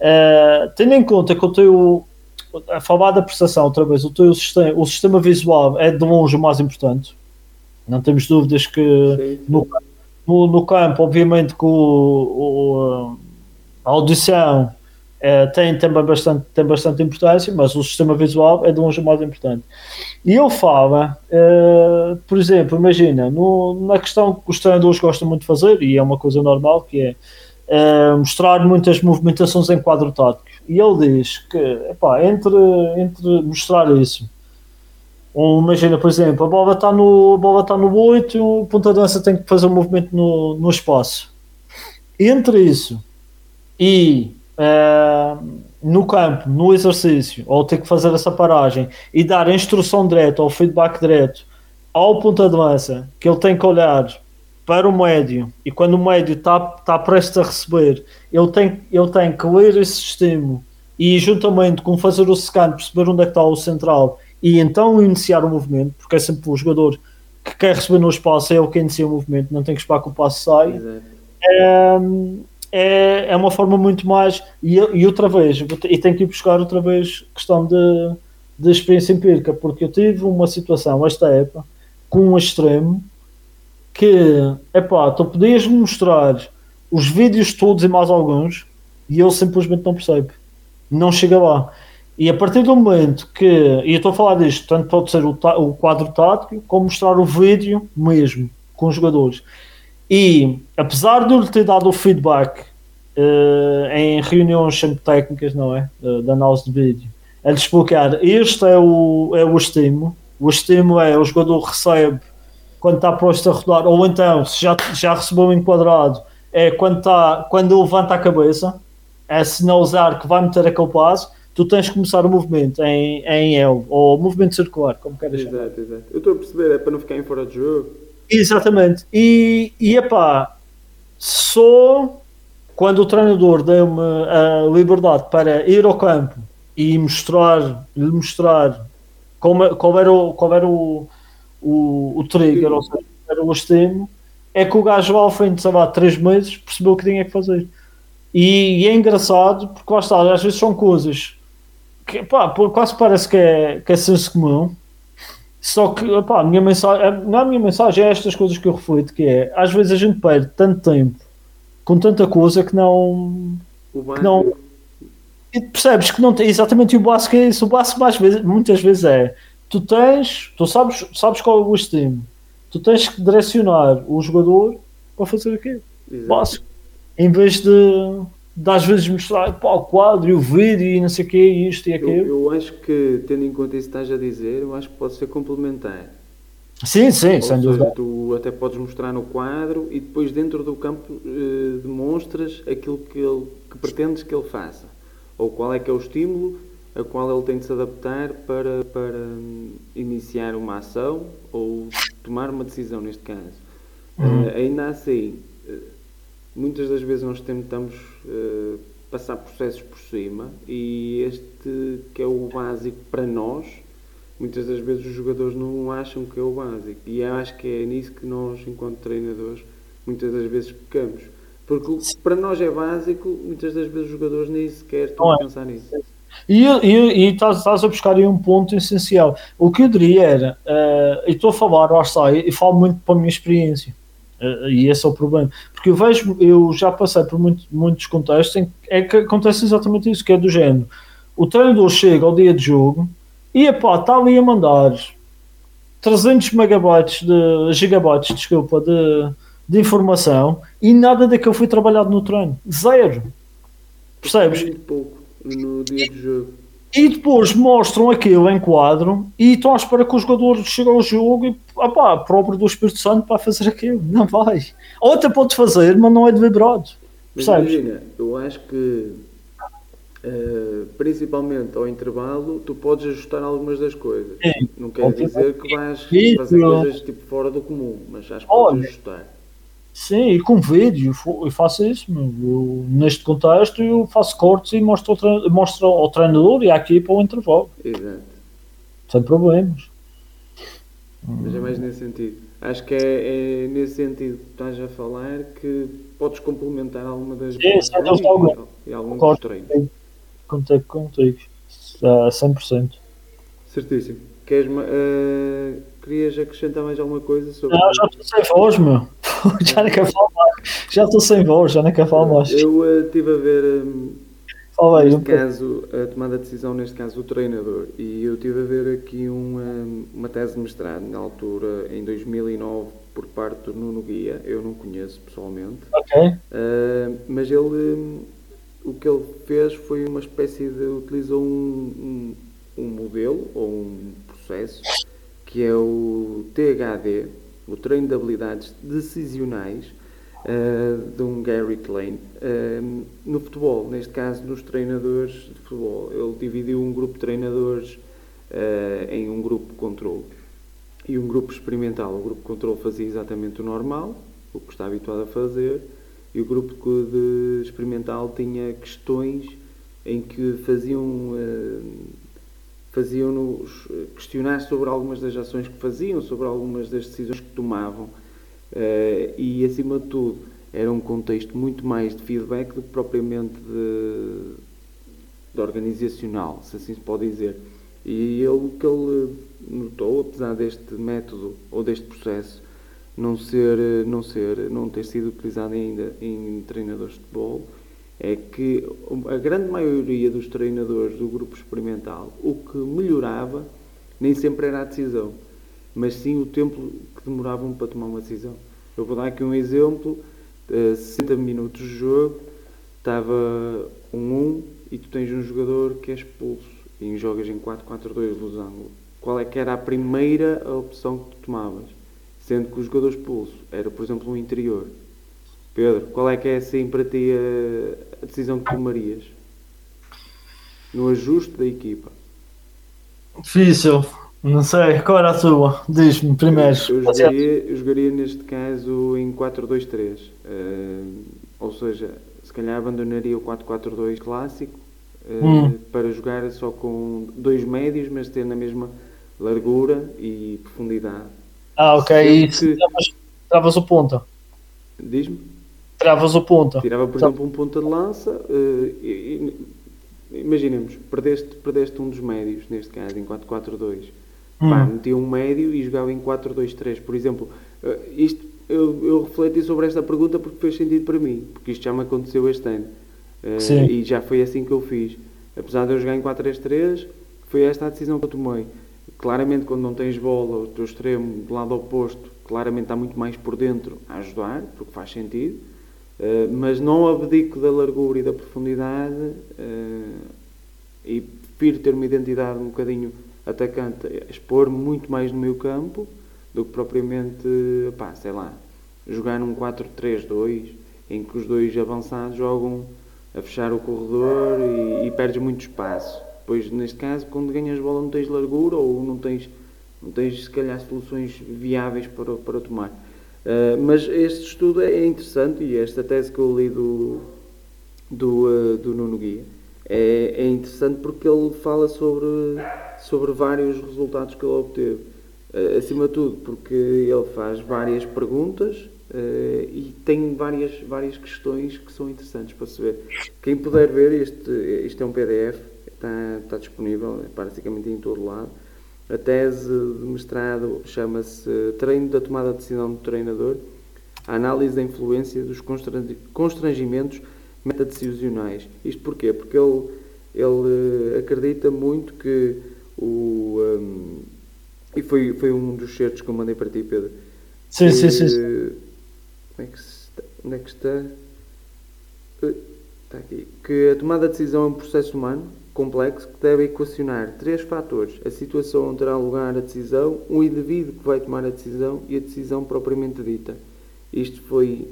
uh, tendo em conta que o teu, a falar da prestação outra vez, o teu sistema, o sistema visual é de longe o mais importante, não temos dúvidas que no, no, no, campo, obviamente, que o, o a audição é, tem também bastante, tem bastante importância, mas o sistema visual é de longe o mais importante. E eu falo, uh, por exemplo, imagina, no, na questão que os treinadores gostam muito de fazer, e é uma coisa normal, que é uh, mostrar muitas movimentações em quadro tático. E ele diz que, epá, entre, entre mostrar isso, imagina, por exemplo, a bola está no, a bola está no 8, o ponta dança tem que fazer um movimento no, no espaço. Entre isso e uh, no campo, no exercício, ou ter que fazer essa paragem e dar a instrução direta ou feedback direto ao ponta de lança, que ele tem que olhar para o médio e quando o médio está tá prestes a receber, ele tem, ele tem que ler esse estímulo e juntamente com fazer o scan, perceber onde é que está o central e então iniciar o movimento, porque é sempre o jogador que quer receber no espaço, é o que inicia o movimento, não tem que esperar que o passo saia. É, é, é uma forma muito mais. E, e outra vez, e tenho que ir buscar outra vez questão de, de experiência empírica, porque eu tive uma situação, esta época, com um extremo que, epá, tu podias mostrar os vídeos todos e mais alguns e eu simplesmente não percebo. Não chega lá. E a partir do momento que, e eu estou a falar disto, tanto pode ser o, o quadro tático, como mostrar o vídeo mesmo com os jogadores. E apesar de eu lhe ter dado o feedback uh, em reuniões sempre técnicas, não é? Uh, de análise de vídeo, a lhe explicar este é o, é o estímulo. O estímulo é o jogador recebe quando está posto a rodar, ou então se já, já recebeu um enquadrado, é quando, está, quando levanta a cabeça, é sinalizar que vai meter aquele passo, tu tens que começar o movimento em, em L, ou movimento circular, como queres exato, chamar. Exato, Eu estou a perceber, é para não ficar em fora de jogo. Exatamente. E, e epá, só quando o treinador deu-me a liberdade para ir ao campo e mostrar, lhe mostrar como, qual era o, qual era o, o, o trigger, ou seja, era o estímulo, é que o gajo ao fim de, lá, meses percebeu o que tinha que fazer. E, e, é engraçado, porque lá está, às vezes são coisas que pá, quase parece que é, que é senso comum, só que, opá, a minha mensagem, não é a minha mensagem, é estas coisas que eu reflito, que é, às vezes a gente perde tanto tempo com tanta coisa que não... Que não e percebes que não tem, exatamente o básico é isso, o básico mais vezes, muitas vezes é, tu tens, tu sabes, sabes qual é o estímulo, tu tens que direcionar o jogador para fazer aquilo, básico, em vez de de às vezes mostrar pá, o quadro e o vídeo e não sei o que, isto e aquilo. Eu, eu, acho que, tendo em conta isso que estás a dizer, eu acho que pode ser complementar. Sim, sim, Ou sem seja, dúvida. Tu até podes mostrar no quadro e depois dentro do campo eh, demonstras aquilo que, ele, que pretendes que ele faça. Ou qual é que é o estímulo a qual ele tem de se adaptar para, para hum, iniciar uma ação ou tomar uma decisão neste caso. Uhum. Uh, ainda assim, muitas das vezes nós tentamos uh, passar processos por cima e este que é o básico para nós, muitas das vezes os jogadores não acham que é o básico. E eu acho que é nisso que nós, enquanto treinadores, muitas das vezes pecamos. Porque para nós é básico, muitas das vezes os jogadores nem sequer estão a é. pensar nisso. E, e, e estás, estás, a buscar aí um ponto essencial. O que eu diria era, uh, e estou a falar, lá está, e falo muito para a minha experiência Uh, e esse é o problema. Porque eu vejo, eu já passei por muito, muitos contextos em que, é que acontece exatamente isso, que é do género. O treinador chega ao dia de jogo e epá, está ali a mandar 300 megabytes de gigabytes, desculpa, de, de informação e nada daquilo foi trabalhado no treino. Zero. Percebes? Muito pouco no dia de jogo. E depois mostram aquilo em quadro e estão à espera que o jogador chegue ao jogo e próprio do Espírito Santo para fazer aquilo. Não vai. Ou até pode fazer, mas não é deliberado. Mas imagina, eu acho que uh, principalmente ao intervalo tu podes ajustar algumas das coisas. Sim. Não quer dizer que vais fazer coisas tipo fora do comum, mas acho que podes ajustar. Sim, e com vídeo, eu faço isso. Eu, neste contexto, eu faço cortes e mostro ao, mostro ao treinador e à equipa o intervalo. Exato. Sem problemas. Mas é mais nesse sentido. Acho que é, é nesse sentido que estás a falar que podes complementar alguma das sim, sim, e, e algum dos treinos. Contigo, contigo. Uh, 100%. Certíssimo. Queres, uh, querias acrescentar mais alguma coisa sobre. Não, já estou sem voz, meu. já não quero falar mais. Já estou sem voz, já não quero falar mais. Eu estive a ver. Um, Fala neste caso, a tomada de decisão, neste caso, o treinador. E eu estive a ver aqui uma, uma tese de mestrado, na altura, em 2009, por parte do Nuno Guia. Eu não conheço pessoalmente. Ok. Uh, mas ele, um, o que ele fez foi uma espécie de. utilizou um, um, um modelo, ou um processo, que é o THD, o Treino de Habilidades Decisionais, uh, de um Gary Klein. Uh, no futebol, neste caso nos treinadores de futebol, ele dividiu um grupo de treinadores uh, em um grupo controle e um grupo experimental. O grupo controle fazia exatamente o normal, o que está habituado a fazer, e o grupo de experimental tinha questões em que faziam faziam-nos questionar sobre algumas das ações que faziam, sobre algumas das decisões que tomavam Uh, e, acima de tudo, era um contexto muito mais de feedback do que propriamente de, de organizacional, se assim se pode dizer. E ele, o que ele notou, apesar deste método ou deste processo não ser, não ser, não ter sido utilizado ainda em treinadores de futebol, é que a grande maioria dos treinadores do grupo experimental, o que melhorava nem sempre era a decisão, mas sim o tempo que demoravam para tomar uma decisão. Eu vou dar aqui um exemplo: 60 eh, minutos de jogo, estava um 1 e tu tens um jogador que é expulso e jogas em 4-4-2 losango. Qual é que era a primeira opção que tu tomavas? Sendo que o jogador expulso era, por exemplo, um interior. Pedro, qual é que é assim para ti a, a decisão que tomarias? No ajuste da equipa? Difícil. Não sei, qual era a tua? Diz-me primeiro. Eu, eu, jogaria, eu jogaria neste caso em 4-2-3. Uh, eh, ou seja, se calhar abandonaria o 4-4-2 clássico uh, hum. para jogar só com dois médios, mas ter na mesma largura e profundidade. Ah, ok. e que... travas o ponta? Diz-me? Travas o ponta. Tirava, por exemplo, um ponta de lança. Uh, e, e, imaginemos, perdeste, perdeste um dos médios, neste caso, em 4-4-2 Hum. Pá, metia um médio e jogava em 4-2-3. Por exemplo, uh, isto, eu, eu refleti sobre esta pergunta porque fez sentido para mim, porque isto já me aconteceu este ano. Uh, e já foi assim que eu fiz. Apesar de eu jogar em 4-3-3, foi esta a decisão que eu tomei. Claramente, quando não tens bola, o teu extremo do lado oposto, claramente está muito mais por dentro a ajudar, porque faz sentido. Uh, mas não abdico da largura e da profundidade e prefiro ter uma identidade um bocadinho atacante expor muito mais no meio campo do que propriamente, pá, sei lá, jogar num 4-3-2 em que os dois avançados jogam a fechar o corredor e, e perdes muito espaço. Pois neste caso, quando ganhas bola não tens largura ou não tens, não tens se calhar soluções viáveis para, para tomar. Uh, mas este estudo é interessante e esta tese que eu li do, do, uh, do Nuno Guia é, é interessante porque ele fala sobre sobre vários resultados que ele obteve. Uh, acima de tudo, porque ele faz várias perguntas e tem várias, várias questões que são interessantes para se ver. Quem puder ver, este, este é um PDF, está, está disponível é praticamente em todo lado. A tese de mestrado chama-se Treino da Tomada de Decisão do Treinador, a análise da influência dos constrangimentos metadecisionais. Isto porquê? Porque ele, ele eh, acredita muito que o, um, e foi, foi um dos certos que eu mandei para ti, Pedro. Sim, sim, sim, sim. Como é que está? Onde é que está? Eh, está aqui. Que a tomada de decisão é um processo humano complexo que deve equacionar três fatores: a situação onde terá lugar a decisão, o indivíduo que vai tomar a decisão e a decisão propriamente dita. Isto foi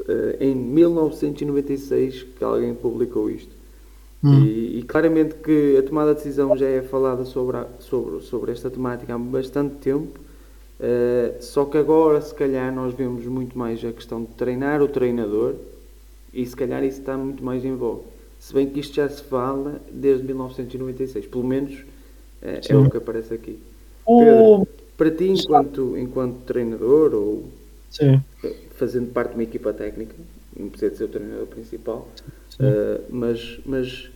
uh, em 1996 que alguém publicou isto. Hum. E, e, claramente que a tomada de decisão já é falada sobre, a, sobre, sobre esta temática há bastante tempo, uh, só que agora, se calhar, nós vemos muito mais a questão de treinar o treinador e se calhar isso está muito mais em voga. Se bem que isto já se fala desde 1996, pelo menos uh, é o que aparece aqui. Pedro, para ti, enquanto, enquanto treinador ou Sim. fazendo parte de uma equipa técnica, não precisa de ser o treinador principal, uh, mas, mas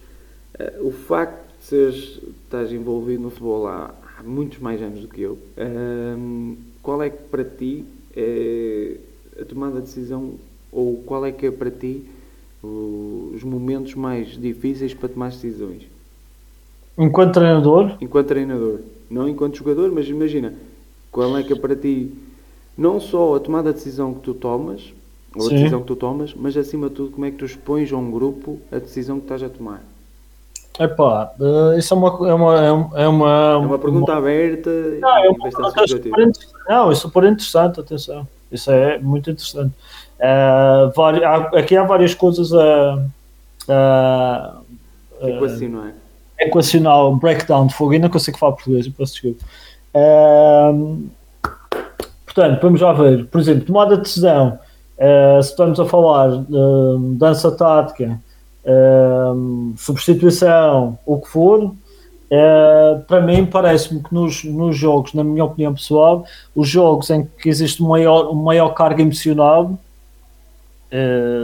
uh, o facto de seres, estás envolvido no futebol há, há muitos mais anos do que eu, uh, qual é que para ti é a tomada de decisão ou qual é que é para ti os momentos mais difíceis para tomar decisões? Enquanto treinador? Enquanto treinador. Não enquanto jogador, mas imagina, qual é que é para ti não só a tomada de decisão que tu tomas, ou Sim. a decisão que tu tomas, mas acima de tudo como é que tu expões a um grupo a decisão que estás a tomar? Epá, uh, isso é uma, é uma, é uma, é uma pergunta uma... aberta não, é uma pergunta não, é super interessante, atenção. Isso é muito interessante. Uh, aqui há várias coisas a, a, a equacionar. Breakdown de fogo. Eu não consigo falar português, peço desculpa. Uh, portanto, vamos já ver. Por exemplo, tomada de decisão. Uh, se estamos a falar de dança tática, uh, substituição, o que for, uh, para mim parece-me que nos, nos jogos, na minha opinião pessoal, os jogos em que existe uma maior, maior carga emocional,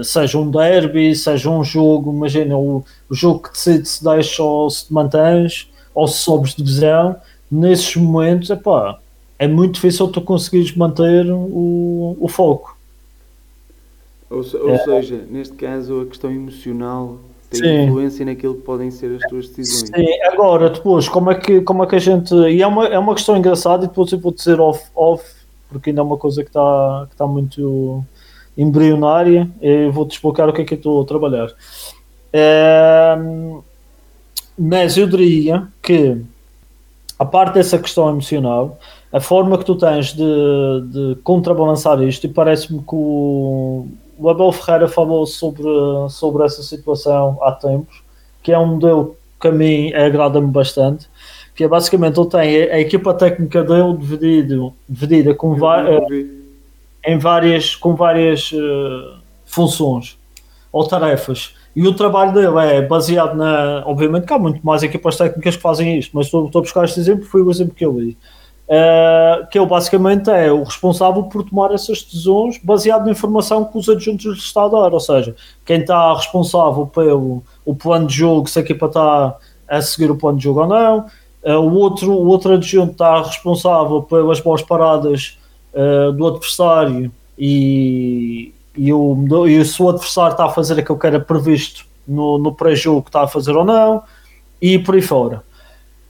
seja um derby, seja um jogo, imagina o, o jogo que decide se deixa ou se te mantens, ou se sobes de divisão, nesses momentos, epá, é muito difícil tu conseguires manter o, o foco. Ou, ou é. seja, neste caso a questão emocional tem Sim. influência naquilo que podem ser as tuas decisões. Sim, agora depois, como é que, como é que a gente. E é uma, é uma questão engraçada e depois eu vou dizer off, off porque ainda é uma coisa que está que tá muito embrionária. Eu vou-te explicar o que é que eu estou a trabalhar. É, mas eu diria que a parte dessa questão emocional, a forma que tu tens de, de contrabalançar isto, e parece-me que o, o Abel Ferreira falou sobre, sobre essa situação há tempos, que é um modelo que a mim agrada-me bastante, que é basicamente ele tem a, a equipa técnica dele dividido, dividida com em várias, com várias uh, funções ou tarefas. E o trabalho dele é baseado na. Obviamente que há muito mais equipas técnicas que fazem isto, mas estou, estou a buscar este exemplo, foi o exemplo que eu li uh, que ele basicamente é o responsável por tomar essas decisões baseado na informação que os adjuntos lhe está a dar, ou seja, quem está responsável pelo o plano de jogo, se a equipa está a seguir o plano de jogo ou não, uh, o, outro, o outro adjunto está responsável pelas boas paradas uh, do adversário e, e, o, e se o adversário está a fazer aquilo que era previsto no, no pré-jogo que está a fazer ou não, e por aí fora.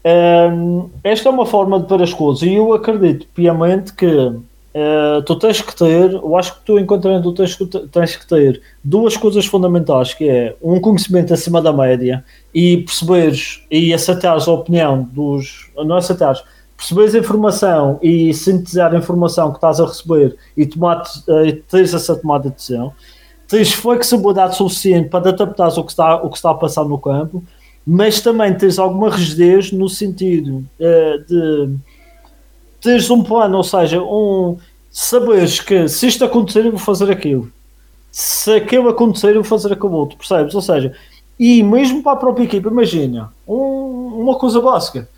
Um, esta é uma forma de ver as coisas e eu acredito piamente que uh, tu tens que ter, eu acho que tu enquanto treinador tens, tens que ter duas coisas fundamentais, que é um conhecimento acima da média e perceberes e aceitares a opinião dos, não aceitares, perceberes a informação e sintetizar a informação que estás a receber e tomar, uh, teres essa tomada de decisão, tens flexibilidade suficiente para adaptar o que está, o que está a passar no campo mas também tens alguma rigidez no sentido uh, de teres um plano, ou seja, um saberes que se isto acontecer eu vou fazer aquilo, se aquilo acontecer eu vou fazer aquilo outro, percebes? Ou seja, e mesmo para a própria equipa, imagina, um, uma coisa básica.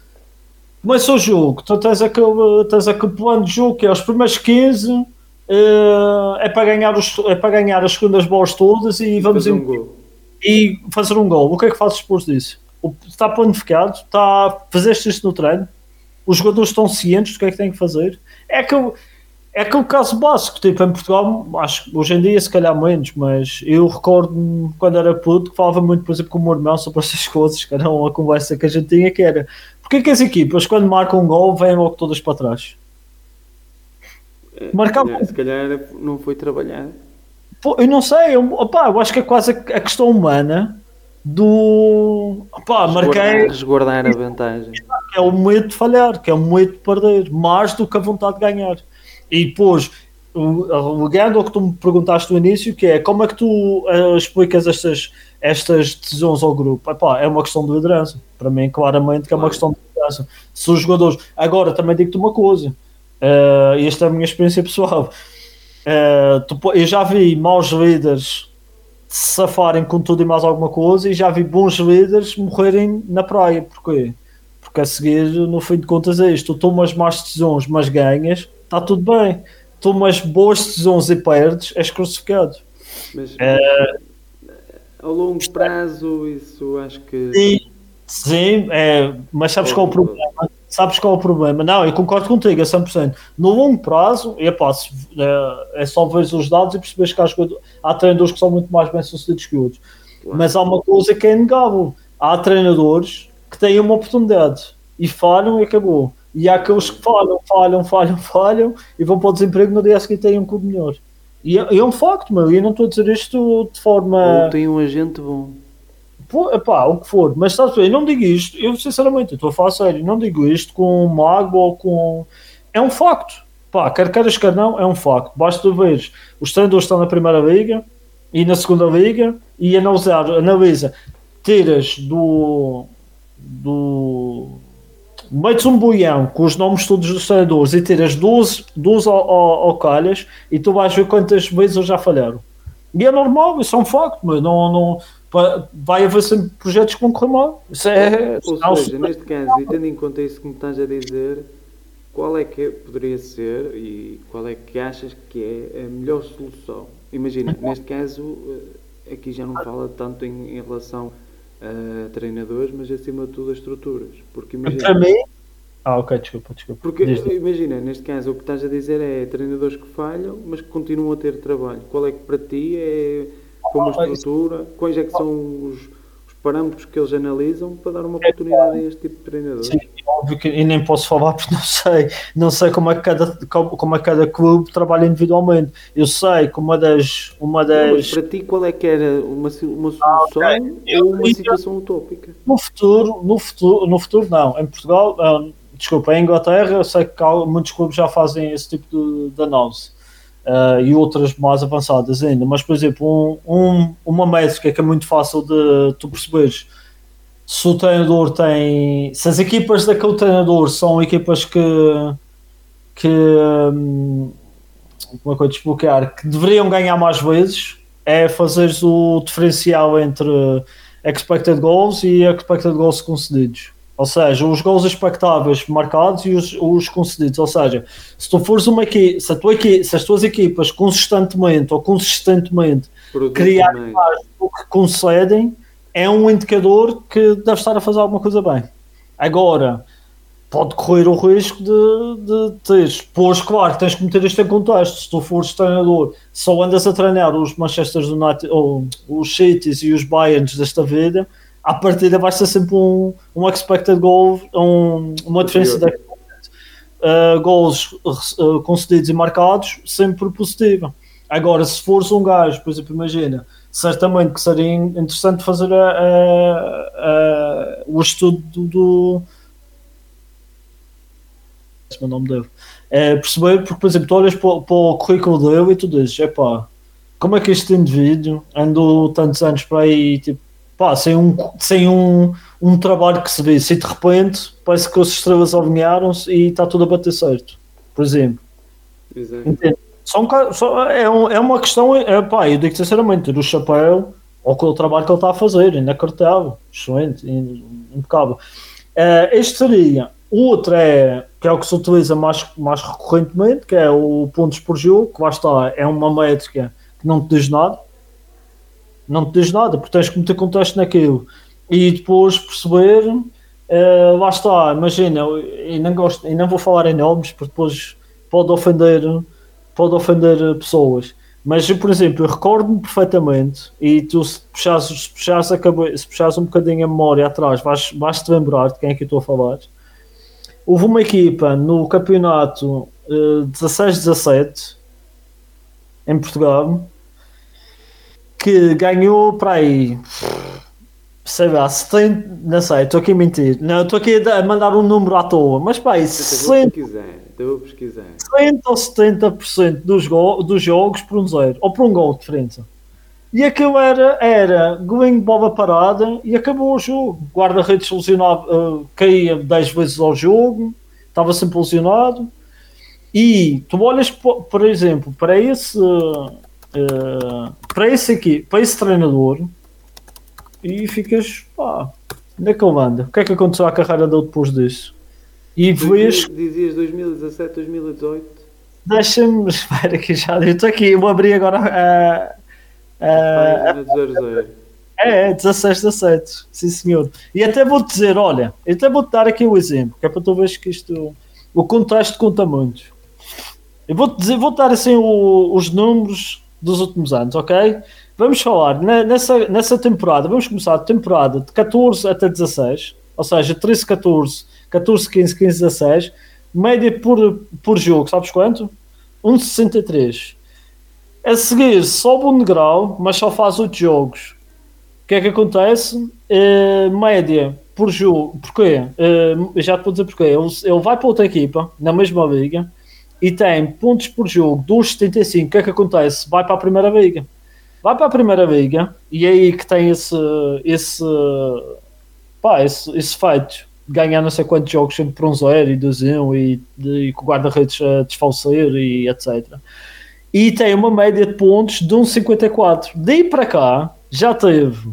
Começa o jogo, tu tens aquele, tens aquele plano de jogo que é os primeiros 15 uh, eh, é, para ganhar os, é para ganhar as segundas bolas todas e vamos em, um e fazer um gol. O que é que fazes depois disso? Está planificado, está, fizeste isto no treino, os jogadores estão cientes do que é que têm que fazer. É aquele, é aquele caso básico, tipo, em Portugal, acho que hoje em dia se calhar menos, mas eu recordo quando era puto que falava muito, por exemplo, com o meu irmão sobre essas coisas, que era uma conversa que a gente tinha, que era porque que as equipas, quando marcam um gol, vêm logo todas para trás? É, Marcar... Se calhar, não foi trabalhar Pô, eu não sei, eu, opa, eu acho que é quase a, a questão humana do. Opa, marquei. Resguardar a vantagem. É o medo de falhar, que é o medo de perder, mais do que a vontade de ganhar. E depois, ligando ao que tu me perguntaste no início, que é como é que tu uh, explicas estas, estas decisões ao grupo? Epá, é uma questão de liderança. Para mim, claramente, que é uma questão de liderança. Se os jogadores. Agora, também digo-te uma coisa, uh, esta é a minha experiência pessoal. Uh, tu, eu já vi maus líderes se safarem com tudo e mais alguma coisa, e já vi bons líderes morrerem na praia. Porquê? Porque a seguir, no fim de contas, é isto: tu tomas más decisões, mas ganhas, está tudo bem tomas boas decisões e perdes, és crucificado. Mas é, ao longo prazo, isso acho que. Sim, sim é, mas sabes qual é o problema? Sabes qual é o problema? Não, eu concordo contigo a 100%. No longo prazo, é, pá, é, é só ver os dados e perceberes que há, há treinadores que são muito mais bem sucedidos que outros. Claro. Mas há uma coisa que é inegável: há treinadores que têm uma oportunidade e falham e acabou. E há aqueles que falham, falham, falham, falham e vão para o desemprego no dia seguinte têm um clube melhor. E é, é um facto, meu. Eu não estou a dizer isto de forma. Ou tem um agente bom. Pô, epá, o que for, mas bem, eu não digo isto, eu sinceramente estou a falar sério, não digo isto com mago ou com. É um facto. Pá, quer queiras, quer não, é um facto. Basta ver os treinadores estão na primeira liga e na segunda liga e analisar, analisa, tiras do. do metes um boião com os nomes todos dos treinadores e tiras 12, 12 ao, ao, ao calhas e tu vais ver quantas vezes já falharam. E é normal, isso é um facto, mas não, não, vai haver sempre projetos que vão correr mal. Isso é, Ou seja, neste caso, e tendo em conta isso que me estás a dizer, qual é que poderia ser e qual é que achas que é a melhor solução? Imagina, neste caso, eh, aqui já não fala tanto em, em relação a treinadores, mas acima de tudo a estruturas. Porque imagina. Para mim. Ah, ok, desculpa, desculpa. Porque imagina, neste caso, o que estás a dizer é treinadores que falham, mas que continuam a ter trabalho. Qual é que para ti é como a estrutura? Quais é que são os parâmetros que eles analisam para dar uma oportunidade a este tipo de treinadores? Sim, óbvio que e nem posso falar porque não sei, não sei como é que cada, como, é que cada clube trabalha individualmente. Eu sei que uma das. Uma das... para ti, qual é que era uma, uma solução ah, okay. ou uma situação utópica? No futuro, no futuro, no futuro não. Em Portugal, ah, desculpa, em Inglaterra, eu sei que muitos clubes já fazem esse tipo de, de análise. Uh, e outras mais avançadas ainda, mas por exemplo, um, um, uma métrica que é muito fácil de tu perceberes se o treinador tem. Se as equipas daquele treinador são equipas que. que. Hum, como é que eu explicar? Que deveriam ganhar mais vezes, é fazeres o diferencial entre expected goals e expected goals concedidos. Ou seja, os gols expectáveis marcados e os, os concedidos. Ou seja, se tu fores uma equipe, se, a tua equipe, se as tuas equipas consistentemente ou consistentemente criarem mais do que concedem, é um indicador que deve estar a fazer alguma coisa bem. Agora, pode correr o risco de, de teres, pois claro, tens que meter isto em contexto. Se tu fores treinador, só andas a treinar os Manchester United, ou os Cities e os Bayerns desta vida, à partida vai ser sempre um, um expected goal, um, uma diferença de uh, goals uh, concedidos e marcados, sempre positiva. Agora, se fores um gajo, por exemplo, imagina, certamente que seria interessante fazer a, a, a, o estudo do, do meu nome dele é perceber, porque por exemplo tu olhas para, para o currículo dele e tu dizes, é pá, como é que este indivíduo andou tantos anos para aí tipo, pá, sem um, sem um, um trabalho que se visse e de repente parece que as estrelas alinharam-se e está tudo a bater certo, por exemplo. Entende? São, são, é, um, é uma questão, é, pá, eu digo sinceramente, do chapéu ou com o trabalho que ele está a fazer, inacreditável, excelente, impecável. Uh, este seria. O outro é, que é o que se utiliza mais, mais recorrentemente, que é o pontos por jogo, que lá está, é uma métrica que não te diz nada, não te diz nada, porque tens que meter contexto naquilo e depois perceber, uh, lá está, imagina, e não, gosto, e não vou falar em nomes, porque depois pode ofender pode ofender pessoas. Mas, por exemplo, eu recordo-me perfeitamente, e tu se puxares, se, puxares a cabeça, se puxares um bocadinho a memória atrás, vais, vais te lembrar de quem é que eu estou a falar. Houve uma equipa no campeonato uh, 16-17 em Portugal que ganhou para aí sei lá, 70, não sei, estou aqui a mentir, não, estou aqui a mandar um número à toa, mas pá, 60, vou pesquisar. 60 ou 70% dos, go, dos jogos por um zero, ou por um gol de diferença. E aquilo era, era going bola parada e acabou o jogo. Guarda-redes lesionado, uh, caía 10 vezes ao jogo, estava sempre lesionado. E tu olhas, por exemplo, para esse, uh, para esse aqui, para esse treinador, e ficas, pá, onde é que ele anda? O que é que aconteceu à carreira dele depois disso? E vês. Dizias 2017, 2018? Deixa-me. Espera que já. Eu estou aqui, eu vou abrir agora a. a, a, é, 16, 17, sim senhor. E até vou-te dizer, olha, até vou-te dar aqui o um exemplo, que é para tu veres que isto. O contexto conta muito. Eu vou-te dizer, vou dar assim o, os números dos últimos anos, ok? Vamos falar nessa, nessa temporada, vamos começar a temporada de 14 até 16, ou seja, 13, 14, 14, 15, 15, 16, média por, por jogo, sabes quanto? 1,63. A seguir, sobe um degrau, mas só faz 8 jogos. O que é que acontece? Uh, média por jogo. Porquê? Uh, já te vou dizer porquê. Ele, ele vai para outra equipa, na mesma liga, e tem pontos por jogo 2,75. O que é que acontece? Vai para a primeira liga. Vai para a primeira liga, e é aí que tem esse, esse, pá, esse, esse feito ganhar não sei quantos jogos sempre por um zero e 2 1 e, e com o guarda-redes a desfalecer e etc. E tem uma média de pontos de 1,54. Daí para cá já teve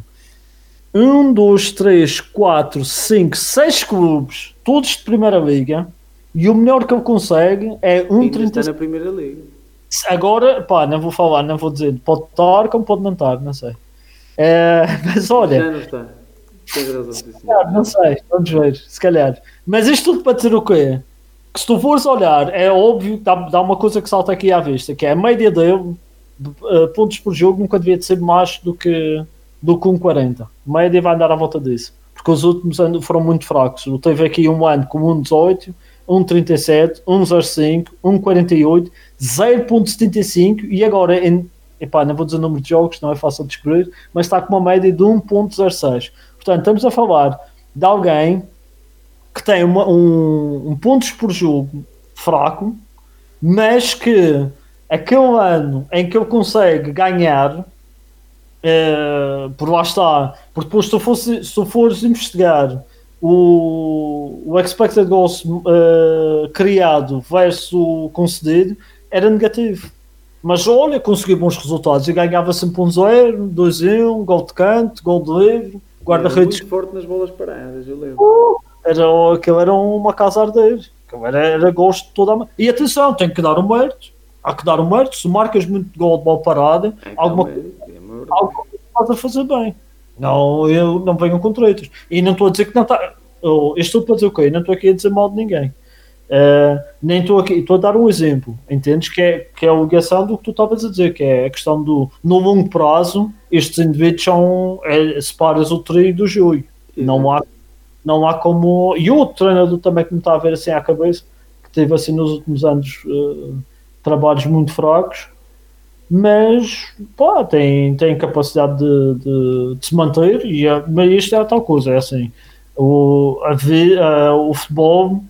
1, 2, 3, 4, 5, 6 clubes, todos de primeira liga, e o melhor que ele consegue é 1,30. na primeira liga. Agora, pá, não vou falar, não vou dizer, pode estar como pode não estar, não sei. É, mas olha. Já não está calhar, não sei, vamos ver, se calhar. Mas isto tudo para dizer o quê? Que se tu fores olhar, é óbvio, dá, dá uma coisa que salta aqui à vista, que é a média dele, uh, pontos por jogo, nunca devia de ser mais do que, do que um 40. A média vai andar à volta disso. Porque os últimos anos foram muito fracos. Eu teve aqui um ano com 1,18, 1,37, 1,05, 1,48, 0,75 e agora em epá, não vou dizer o número de jogos, não é fácil de descobrir, mas está com uma média de 1.06. Portanto, estamos a falar de alguém que tem uma, um, um pontos por jogo fraco, mas que aquele ano em que ele consegue ganhar, uh, por lá está, porque depois se tu, fosse, se fores investigar o, o expected goals uh, criado versus o concedido, era negativo. Mas olha, conseguiu bons resultados e ganhava sempre um 0, 2-1, gol de canto, gol de livre, guarda-redes. muito forte nas bolas paradas, eu lembro. Uh, era, aquilo era uma casa ardeira. Era, era gosto de toda a. E atenção, tem que dar um mérito. Há que dar um mérito. Se marcas muito gol de bola parada, é alguma coisa é estás a fazer bem. Não, eu não venho com treitos. E não estou a dizer que não está. Eu estou para dizer o quê? Não estou aqui a dizer mal de ninguém. Uh, nem estou aqui, estou a dar um exemplo, entendes? Que é, que é a ligação do que tu estavas a dizer, que é a questão do no longo prazo, estes indivíduos são é, separas o trigo do joio. Não há, não há como. E outro treinador também que me está a ver assim à cabeça, que teve assim nos últimos anos uh, trabalhos muito fracos, mas pá, tem, tem capacidade de, de, de se manter, e é, mas isto é a tal coisa, é assim. O, a, a, o futebol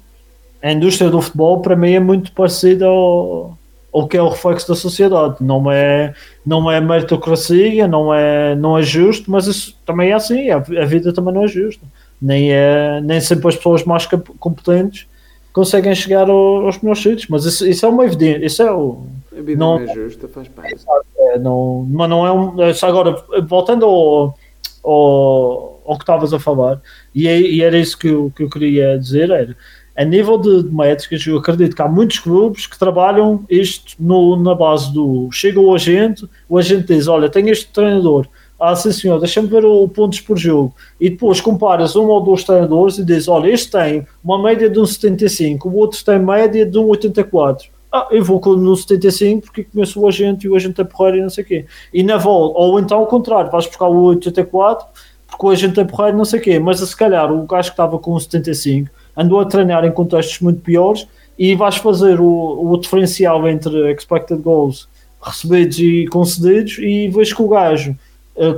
a indústria do futebol para mim é muito parecida ao, ao que é o reflexo da sociedade. Não é, não é meritocracia, não é, não é justo, mas isso também é assim. A, a vida também não é justa. Nem, é, nem sempre as pessoas mais competentes conseguem chegar ao, aos melhores sítios, mas isso, isso é uma evidência. Isso é o, a vida não, é justa, faz parte. É, não, mas não é um. Agora, voltando ao, ao, ao que estavas a falar, e, é, e era isso que eu, que eu queria dizer: era a nível de, de métricas, eu acredito que há muitos clubes que trabalham isto no, na base do chega o agente, o agente diz: Olha, tenho este treinador, ah, sim senhor, deixa-me ver o, pontos por jogo, e depois comparas um ou dois treinadores e diz: Olha, este tem uma média de um 75, o outro tem média de um 84. Ah, eu vou no 75 porque conheço o agente e o agente é porreiro e não sei o quê. E na volta, ou então ao contrário, vais buscar o 84 porque o agente é porreiro e não sei o quê, mas se calhar o gajo que estava com o 75 andou a treinar em contextos muito piores e vais fazer o, o diferencial entre expected goals recebidos e concedidos e vejo que o gajo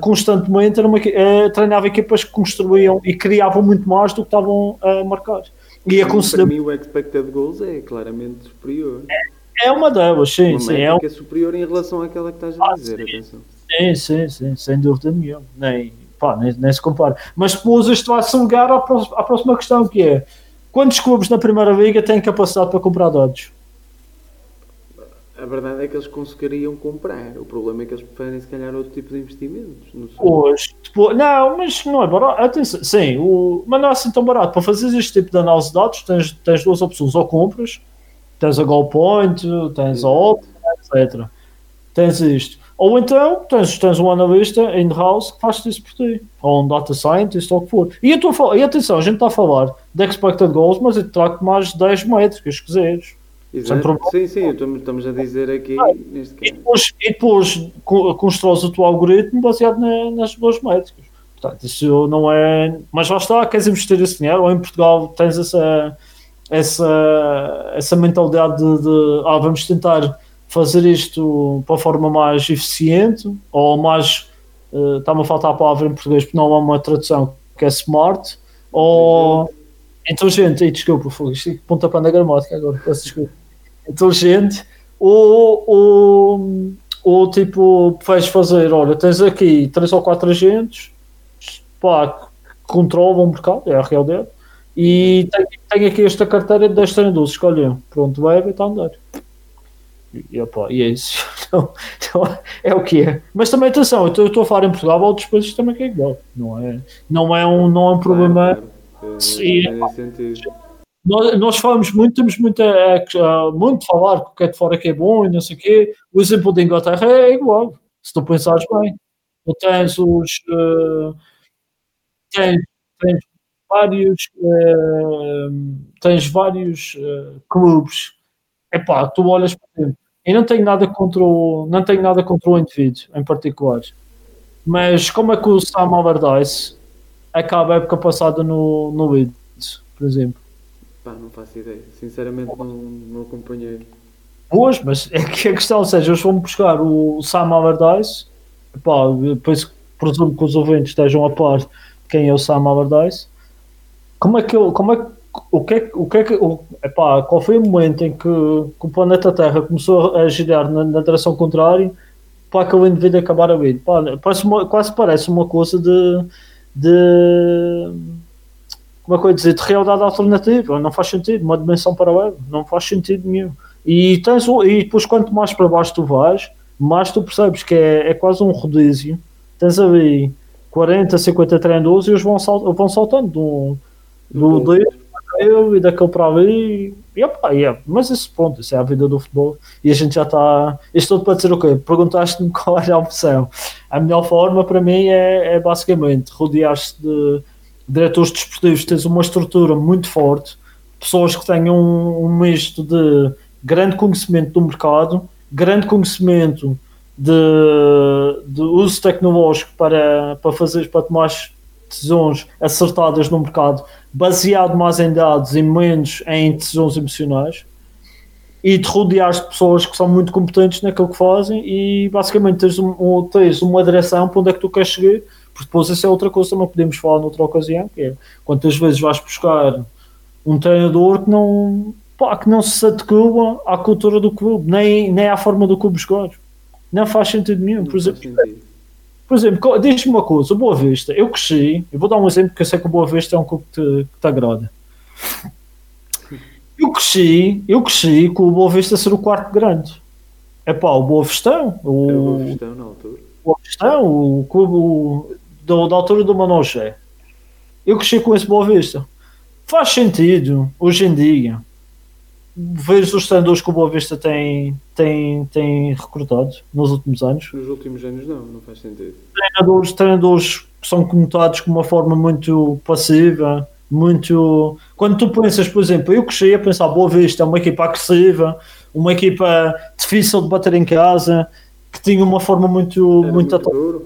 constantemente era uma, uh, treinava equipas que construíam e criavam muito mais do que estavam a marcar. E aconselho... Para mim, o expected goals é claramente superior. É, é uma delas, sim. Uma sim é, um... é superior em relação àquela que estás a dizer, ah, sim. atenção. Sim, sim, sim, sem dúvida nenhuma. Nem, pá, nem, nem se compara. Mas depois isto vai-se lugar à, próxima, à próxima questão, que é quantos clubes na primeira liga têm capacidade para comprar dados? A verdade é que eles conseguiriam comprar. O problema é que eles preferem, se calhar, outro tipo de investimentos. Pois, depois, não, mas não é barato. Atenção, sim, o, mas não é assim tão barato. Para fazer este tipo de análise de dados, tens, tens duas opções: ou compras, tens a GoalPoint, tens a Op, etc. Tens isto. Ou então tens, tens um analista in-house que faz isso por ti. Ou um data scientist, ou o que for. E, eu estou e atenção, a gente está a falar de expected goals, mas eu trago mais 10 métricas, se quiseres. Exato. Sim, sim, estamos a dizer aqui ah, neste caso. E depois, e depois constróis o teu algoritmo baseado na, nas duas métricas. Portanto, isso não é. Mas lá está, queres investir esse dinheiro, ou em Portugal tens essa, essa, essa mentalidade de, de ah, vamos tentar fazer isto para a forma mais eficiente ou mais. Uh, Está-me a faltar a palavra em português porque não há uma tradução que é smart ou inteligente. E desculpa, isto é pontapé na gramática agora, peço desculpa. Inteligente ou, ou, ou tipo, vais fazer, olha, tens aqui três ou quatro agentes pá, que controlam o mercado, é a realidade, e tenho, tenho aqui esta carteira de 10 treinadores, escolhe pronto, vai, vai estar a andar. E, opa, e é isso. Então, então, é o que é. Mas também atenção, eu estou a falar em Portugal, outros países também que é igual. Não é, não é, um, não é um problema. Claro, Sim, nós, nós falamos muito, temos muito a, a, muito falar que o que é de fora que é bom e não sei o quê. O exemplo da Inglaterra é igual, se tu pensares bem. Tu tens os. Uh, tens, tens vários. Uh, tens vários uh, clubes epá, tu olhas para ele. E não tenho nada contra o, não tenho nada contra o indivíduo em particular. Mas como é que o Sam Allardyce acaba a época passada no, no Leeds, por exemplo? Pá, não faço ideia. Sinceramente não, não acompanhei. Pois, mas é que a questão, ou seja, eles vão buscar o Sam Allardyce, pá, depois presumo que os ouvintes estejam a par de quem é o Sam Allardyce. Como é que, eu, como é que o que é, o que, é que o, epá, qual foi o momento em que, que o planeta Terra começou a girar na, na direção contrária para aquele indivíduo acabar a vida? Pá, parece uma, quase parece uma coisa de, de é eu ia dizer, de realidade alternativa, não faz sentido, uma dimensão paralela, não faz sentido nenhum. E, tens, e depois quanto mais para baixo tu vais, mais tu percebes que é, é quase um rodízio, tens ali 40, 50 treinadores e eles vão, sal, vão saltando do, do, do, eu e daquele para ali. E, opa, yeah. Mas isso, pronto, isso é a vida do futebol. E a gente já está. Isto tudo para dizer o quê? Perguntaste-me qual é a opção. A melhor forma para mim é, é basicamente rodear-se de diretores desportivos, tens uma estrutura muito forte, pessoas que tenham um, um misto de grande conhecimento do mercado, grande conhecimento de, de uso tecnológico para, para fazer para tomar decisões acertadas no mercado, baseado mais em dados e menos em decisões emocionais, e te rodear de pessoas que são muito competentes naquilo que fazem e basicamente tens, um, tens uma direção para onde é que tu queres chegar, porque depois isso é outra coisa que não podemos falar noutra ocasião, que é quantas vezes vais buscar um treinador que não, pá, que não se adequa à cultura do clube, nem, nem à forma do clube jogar. Não faz sentido nenhum. Por exemplo, por exemplo, diz-me uma coisa, o Boa Vista, eu cresci, eu vou dar um exemplo que eu sei que o Boa Vista é um clube que te, que te agrada. Eu cresci, eu cresci com o Boa Vista ser o quarto grande. É pá, o Boa Vistão, o, é o Boa Vistão na altura. O Boa Vistão, o clube do, da altura do Manojé. Eu cresci com esse Boa Vista. Faz sentido, hoje em dia, vejo os treinadores que o Boa Vista tem, tem, tem recrutado nos últimos anos. Nos últimos anos não, não faz sentido. Treinadores, treinadores que são conotados com uma forma muito passiva, muito... Quando tu pensas, por exemplo, eu cresci a pensar Boa Vista é uma equipa agressiva, uma equipa difícil de bater em casa, que tinha uma forma muito... muito, muito,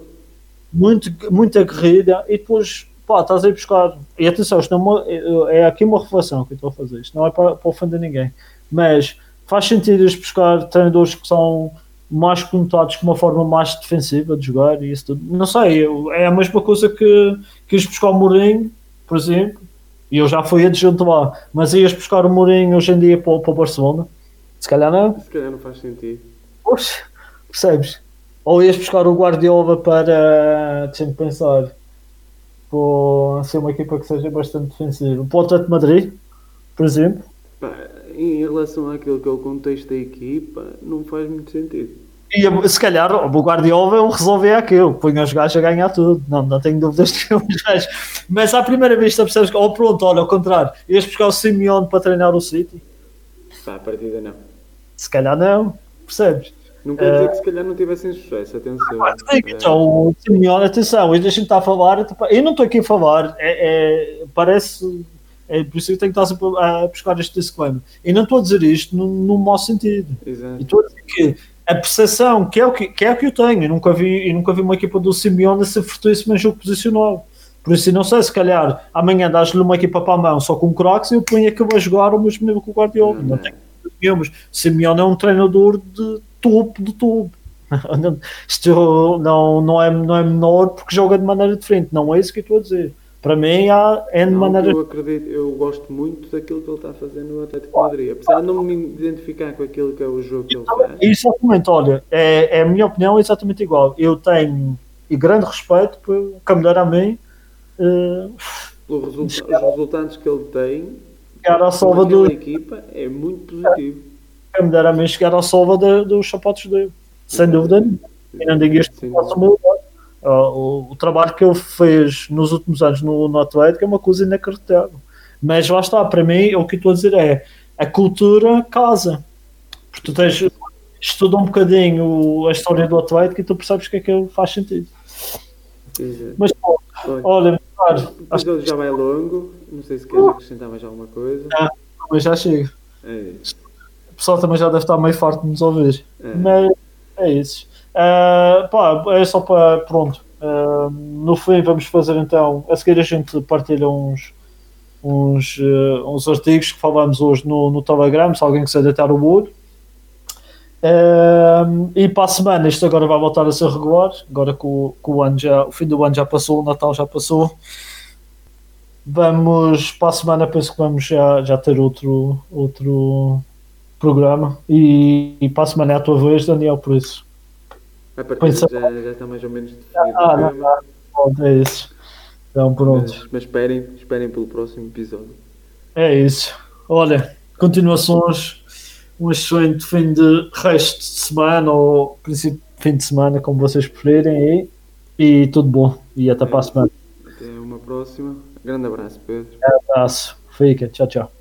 muito, muito aguerrida e depois pá, estás a ir buscar. E atenção, isto não é, é aqui uma reflexão que eu estou a fazer. Isto não é para, para ofender ninguém. Mas faz sentido ir buscar treinadores que são mais conotados com uma forma mais defensiva de jogar e isso tudo. Não sei, é a mesma coisa que quis buscar o Mourinho, por exemplo, e eu já fui adjunto lá, mas ias buscar o Mourinho hoje em dia para, para o Barcelona? Se calhar não. Se calhar não faz sentido. Poxa, percebes? Ou ias buscar o Guardiola para, deixa-me pensar, para ser uma equipa que seja bastante defensiva. Para o Atlético Madrid, por exemplo. Em relação àquilo que é o contexto da equipa, não faz muito sentido. E se calhar o Guardiola resolvia aquilo, põe os gajos a ganhar tudo. Não, não tenho dúvidas que os gajos. Mas à primeira vista percebes que, ou oh, pronto, olha, ao contrário, ias buscar o Simeone para treinar o City? Pá, a partida não. Se calhar não, percebes? Não quer dizer que se calhar não tivessem sucesso, atenção. Ah, então, o Simeone, atenção, deixa-me estar a falar, eu não estou aqui a falar, é, é, parece é por isso que eu tenho que estar sempre a buscar este disclaimer. E não estou a dizer isto no, no mau sentido. Exato. Estou a dizer que a percepção, que é o que, que, é o que eu tenho, eu nunca vi, eu nunca vi uma equipa do Simeone ser fortíssima em jogo posicional. Por isso, não sei, se calhar amanhã dás-lhe uma equipa para a mão só com crocs e eu ponho que vai jogar o mesmo nível que o Guardiola. Não, não, não tenho nenhuma. Simeone é um treinador de topo de topo. Isto não, não, é, não é menor porque joga de maneira diferente, não é isso que eu estou a dizer. Para mim há N não, maneiras. Eu acredito, eu gosto muito daquilo que ele está a fazer no Atlético Madrid. Apesar de não me identificar com aquilo que é o jogo que ele faz. Exatamente, olha, é, é a minha opinião é exatamente igual. Eu tenho e grande respeito por caminhar a mim. Uh, resulta os resultados que ele tem ao Salvador. equipa é muito positivo. Quem me dera a mim chegar ao Salvador dos sapatos dele, sem dúvida nenhuma. E não digo isto posso mudar o, o, trabalho que ele fez nos últimos anos no, no Atlético é uma coisa inacreditável. Mas lá está, para mim, o que estou a dizer é a cultura casa. Porque tu tens, estuda um bocadinho a história do Atlético e tu percebes que aquilo faz sentido. Exato. Mas pô, olha, claro, o episódio já vai longo, não sei se queres acrescentar mais alguma coisa. Ah, mas já chega. É o pessoal também já deve estar meio farto de nos ouvir. É. Mas é isso. Uh, pá, é só para. Pronto. Uh, no fim, vamos fazer então. A seguir, a gente partilha uns, uns, uh, uns artigos que falamos hoje no, no Telegram. Se alguém quiser deitar o olho. Uh, e para a semana, isto agora vai voltar a ser regular. Agora que o, que o, ano já, o fim do ano já passou, o Natal já passou. Vamos para a semana, penso que vamos já, já ter outro, outro programa. E, e para a semana é a tua vez, Daniel, por isso. A partir já, já está mais ou menos definido ah, o tema. Pronto, é isso. Então pronto. Mas, mas, esperem, esperem pelo próximo episódio. É isso. Olha, continuações, um excelente fim de resto de semana ou princípio de fim de semana, como vocês preferirem, e, e tudo bom. E até é, para a semana. Até uma próxima. Grande abraço, Pedro. Um abraço. Fica. Tchau, tchau.